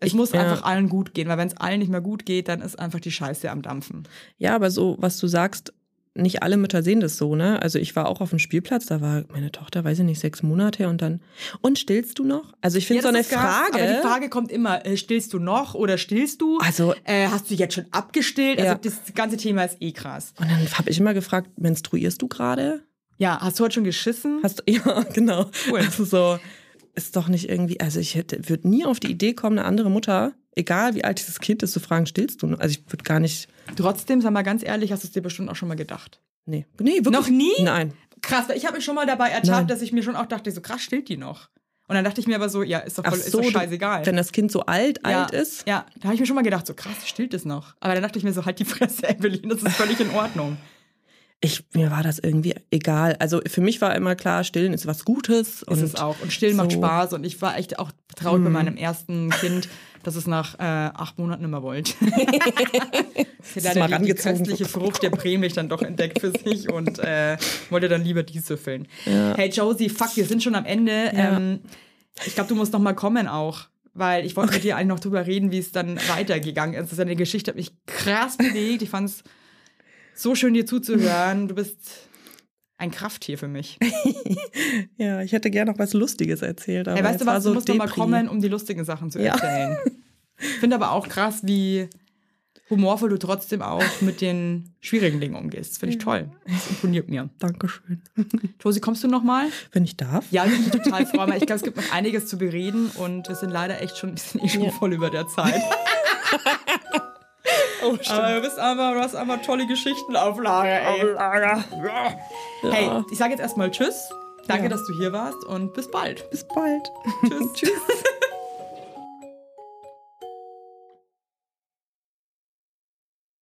Es Ich- muss ja. einfach allen gut gehen, weil wenn es allen nicht mehr gut geht, dann ist einfach die Scheiße am Dampfen. ja, aber so, was du sagst, nicht alle Mütter sehen das so, ne? Also ich war auch auf dem Spielplatz, da war meine Tochter, weiß ich nicht, sechs Monate und dann, und stillst du noch? Also ich finde Ja, so eine Frage. Aber die Frage kommt immer, äh, stillst du noch oder stillst du? Also- äh, hast du jetzt schon abgestillt? Ja. Also das ganze Thema ist eh krass. und dann habe ich immer gefragt, menstruierst du gerade? Ja, hast du heute schon geschissen? Hast du, ja, genau. Cool. Also so, ist doch nicht irgendwie, also ich hätte, würde nie auf die Idee kommen, eine andere Mutter, egal wie alt dieses Kind ist, zu fragen, stillst du? Also ich würde gar nicht, Trotzdem, sag mal ganz ehrlich, hast du es dir bestimmt auch schon mal gedacht. nee, nee, wirklich. Noch nie? Nein. Krass, ich habe mich schon mal dabei ertappt, Nein. dass ich mir schon auch dachte, so krass stillt die noch. Und dann dachte ich mir aber so, ja, ist doch, voll, so, ist doch scheißegal. Wenn das Kind so alt, ja, alt ist. Ja, da habe ich mir schon mal gedacht, so krass, stillt es noch. Aber dann dachte ich mir so, halt die Fresse, Evelyn, das ist völlig in Ordnung. Ich, mir war das irgendwie egal. Also für mich war immer klar, stillen ist was Gutes. Ist und es auch. Und stillen macht so. Spaß. Und ich war echt auch traurig bei meinem ersten Kind, dass es nach äh, acht Monaten immer wollte. Sie mal hat leider die, köstliche Frucht der Prämilch dann doch entdeckt für sich und äh, wollte dann lieber die süffeln. Hey Josie, fuck, wir sind schon am Ende. Ja. Ähm, ich glaube, du musst noch mal kommen auch. Weil ich wollte mit dir eigentlich noch drüber reden, wie es dann weitergegangen ist. Das ist eine Geschichte, hat mich krass bewegt. Ich fand es so schön, dir zuzuhören. Du bist ein Krafttier für mich. Ja, ich hätte gerne noch was Lustiges erzählt. Aber Hey, weißt es du was, so du musst noch mal Depri. kommen, um die lustigen Sachen zu Ja. erzählen. Ich finde aber auch krass, wie humorvoll du trotzdem auch mit den schwierigen Dingen umgehst. Das finde ich toll. Das imponiert mir. Dankeschön. Josi, kommst du noch mal? Wenn ich darf. Ja, ich bin total froh, ich glaube, es gibt noch einiges zu bereden und wir sind leider echt schon, wir sind eh schon Ja. voll über der Zeit. Oh, Aber du bist einfach, du hast einfach tolle Geschichten auf Lager, ey. Hey, ich sage jetzt erstmal Tschüss. Danke, Ja. dass du hier warst und bis bald. Bis bald. Tschüss. Tschüss.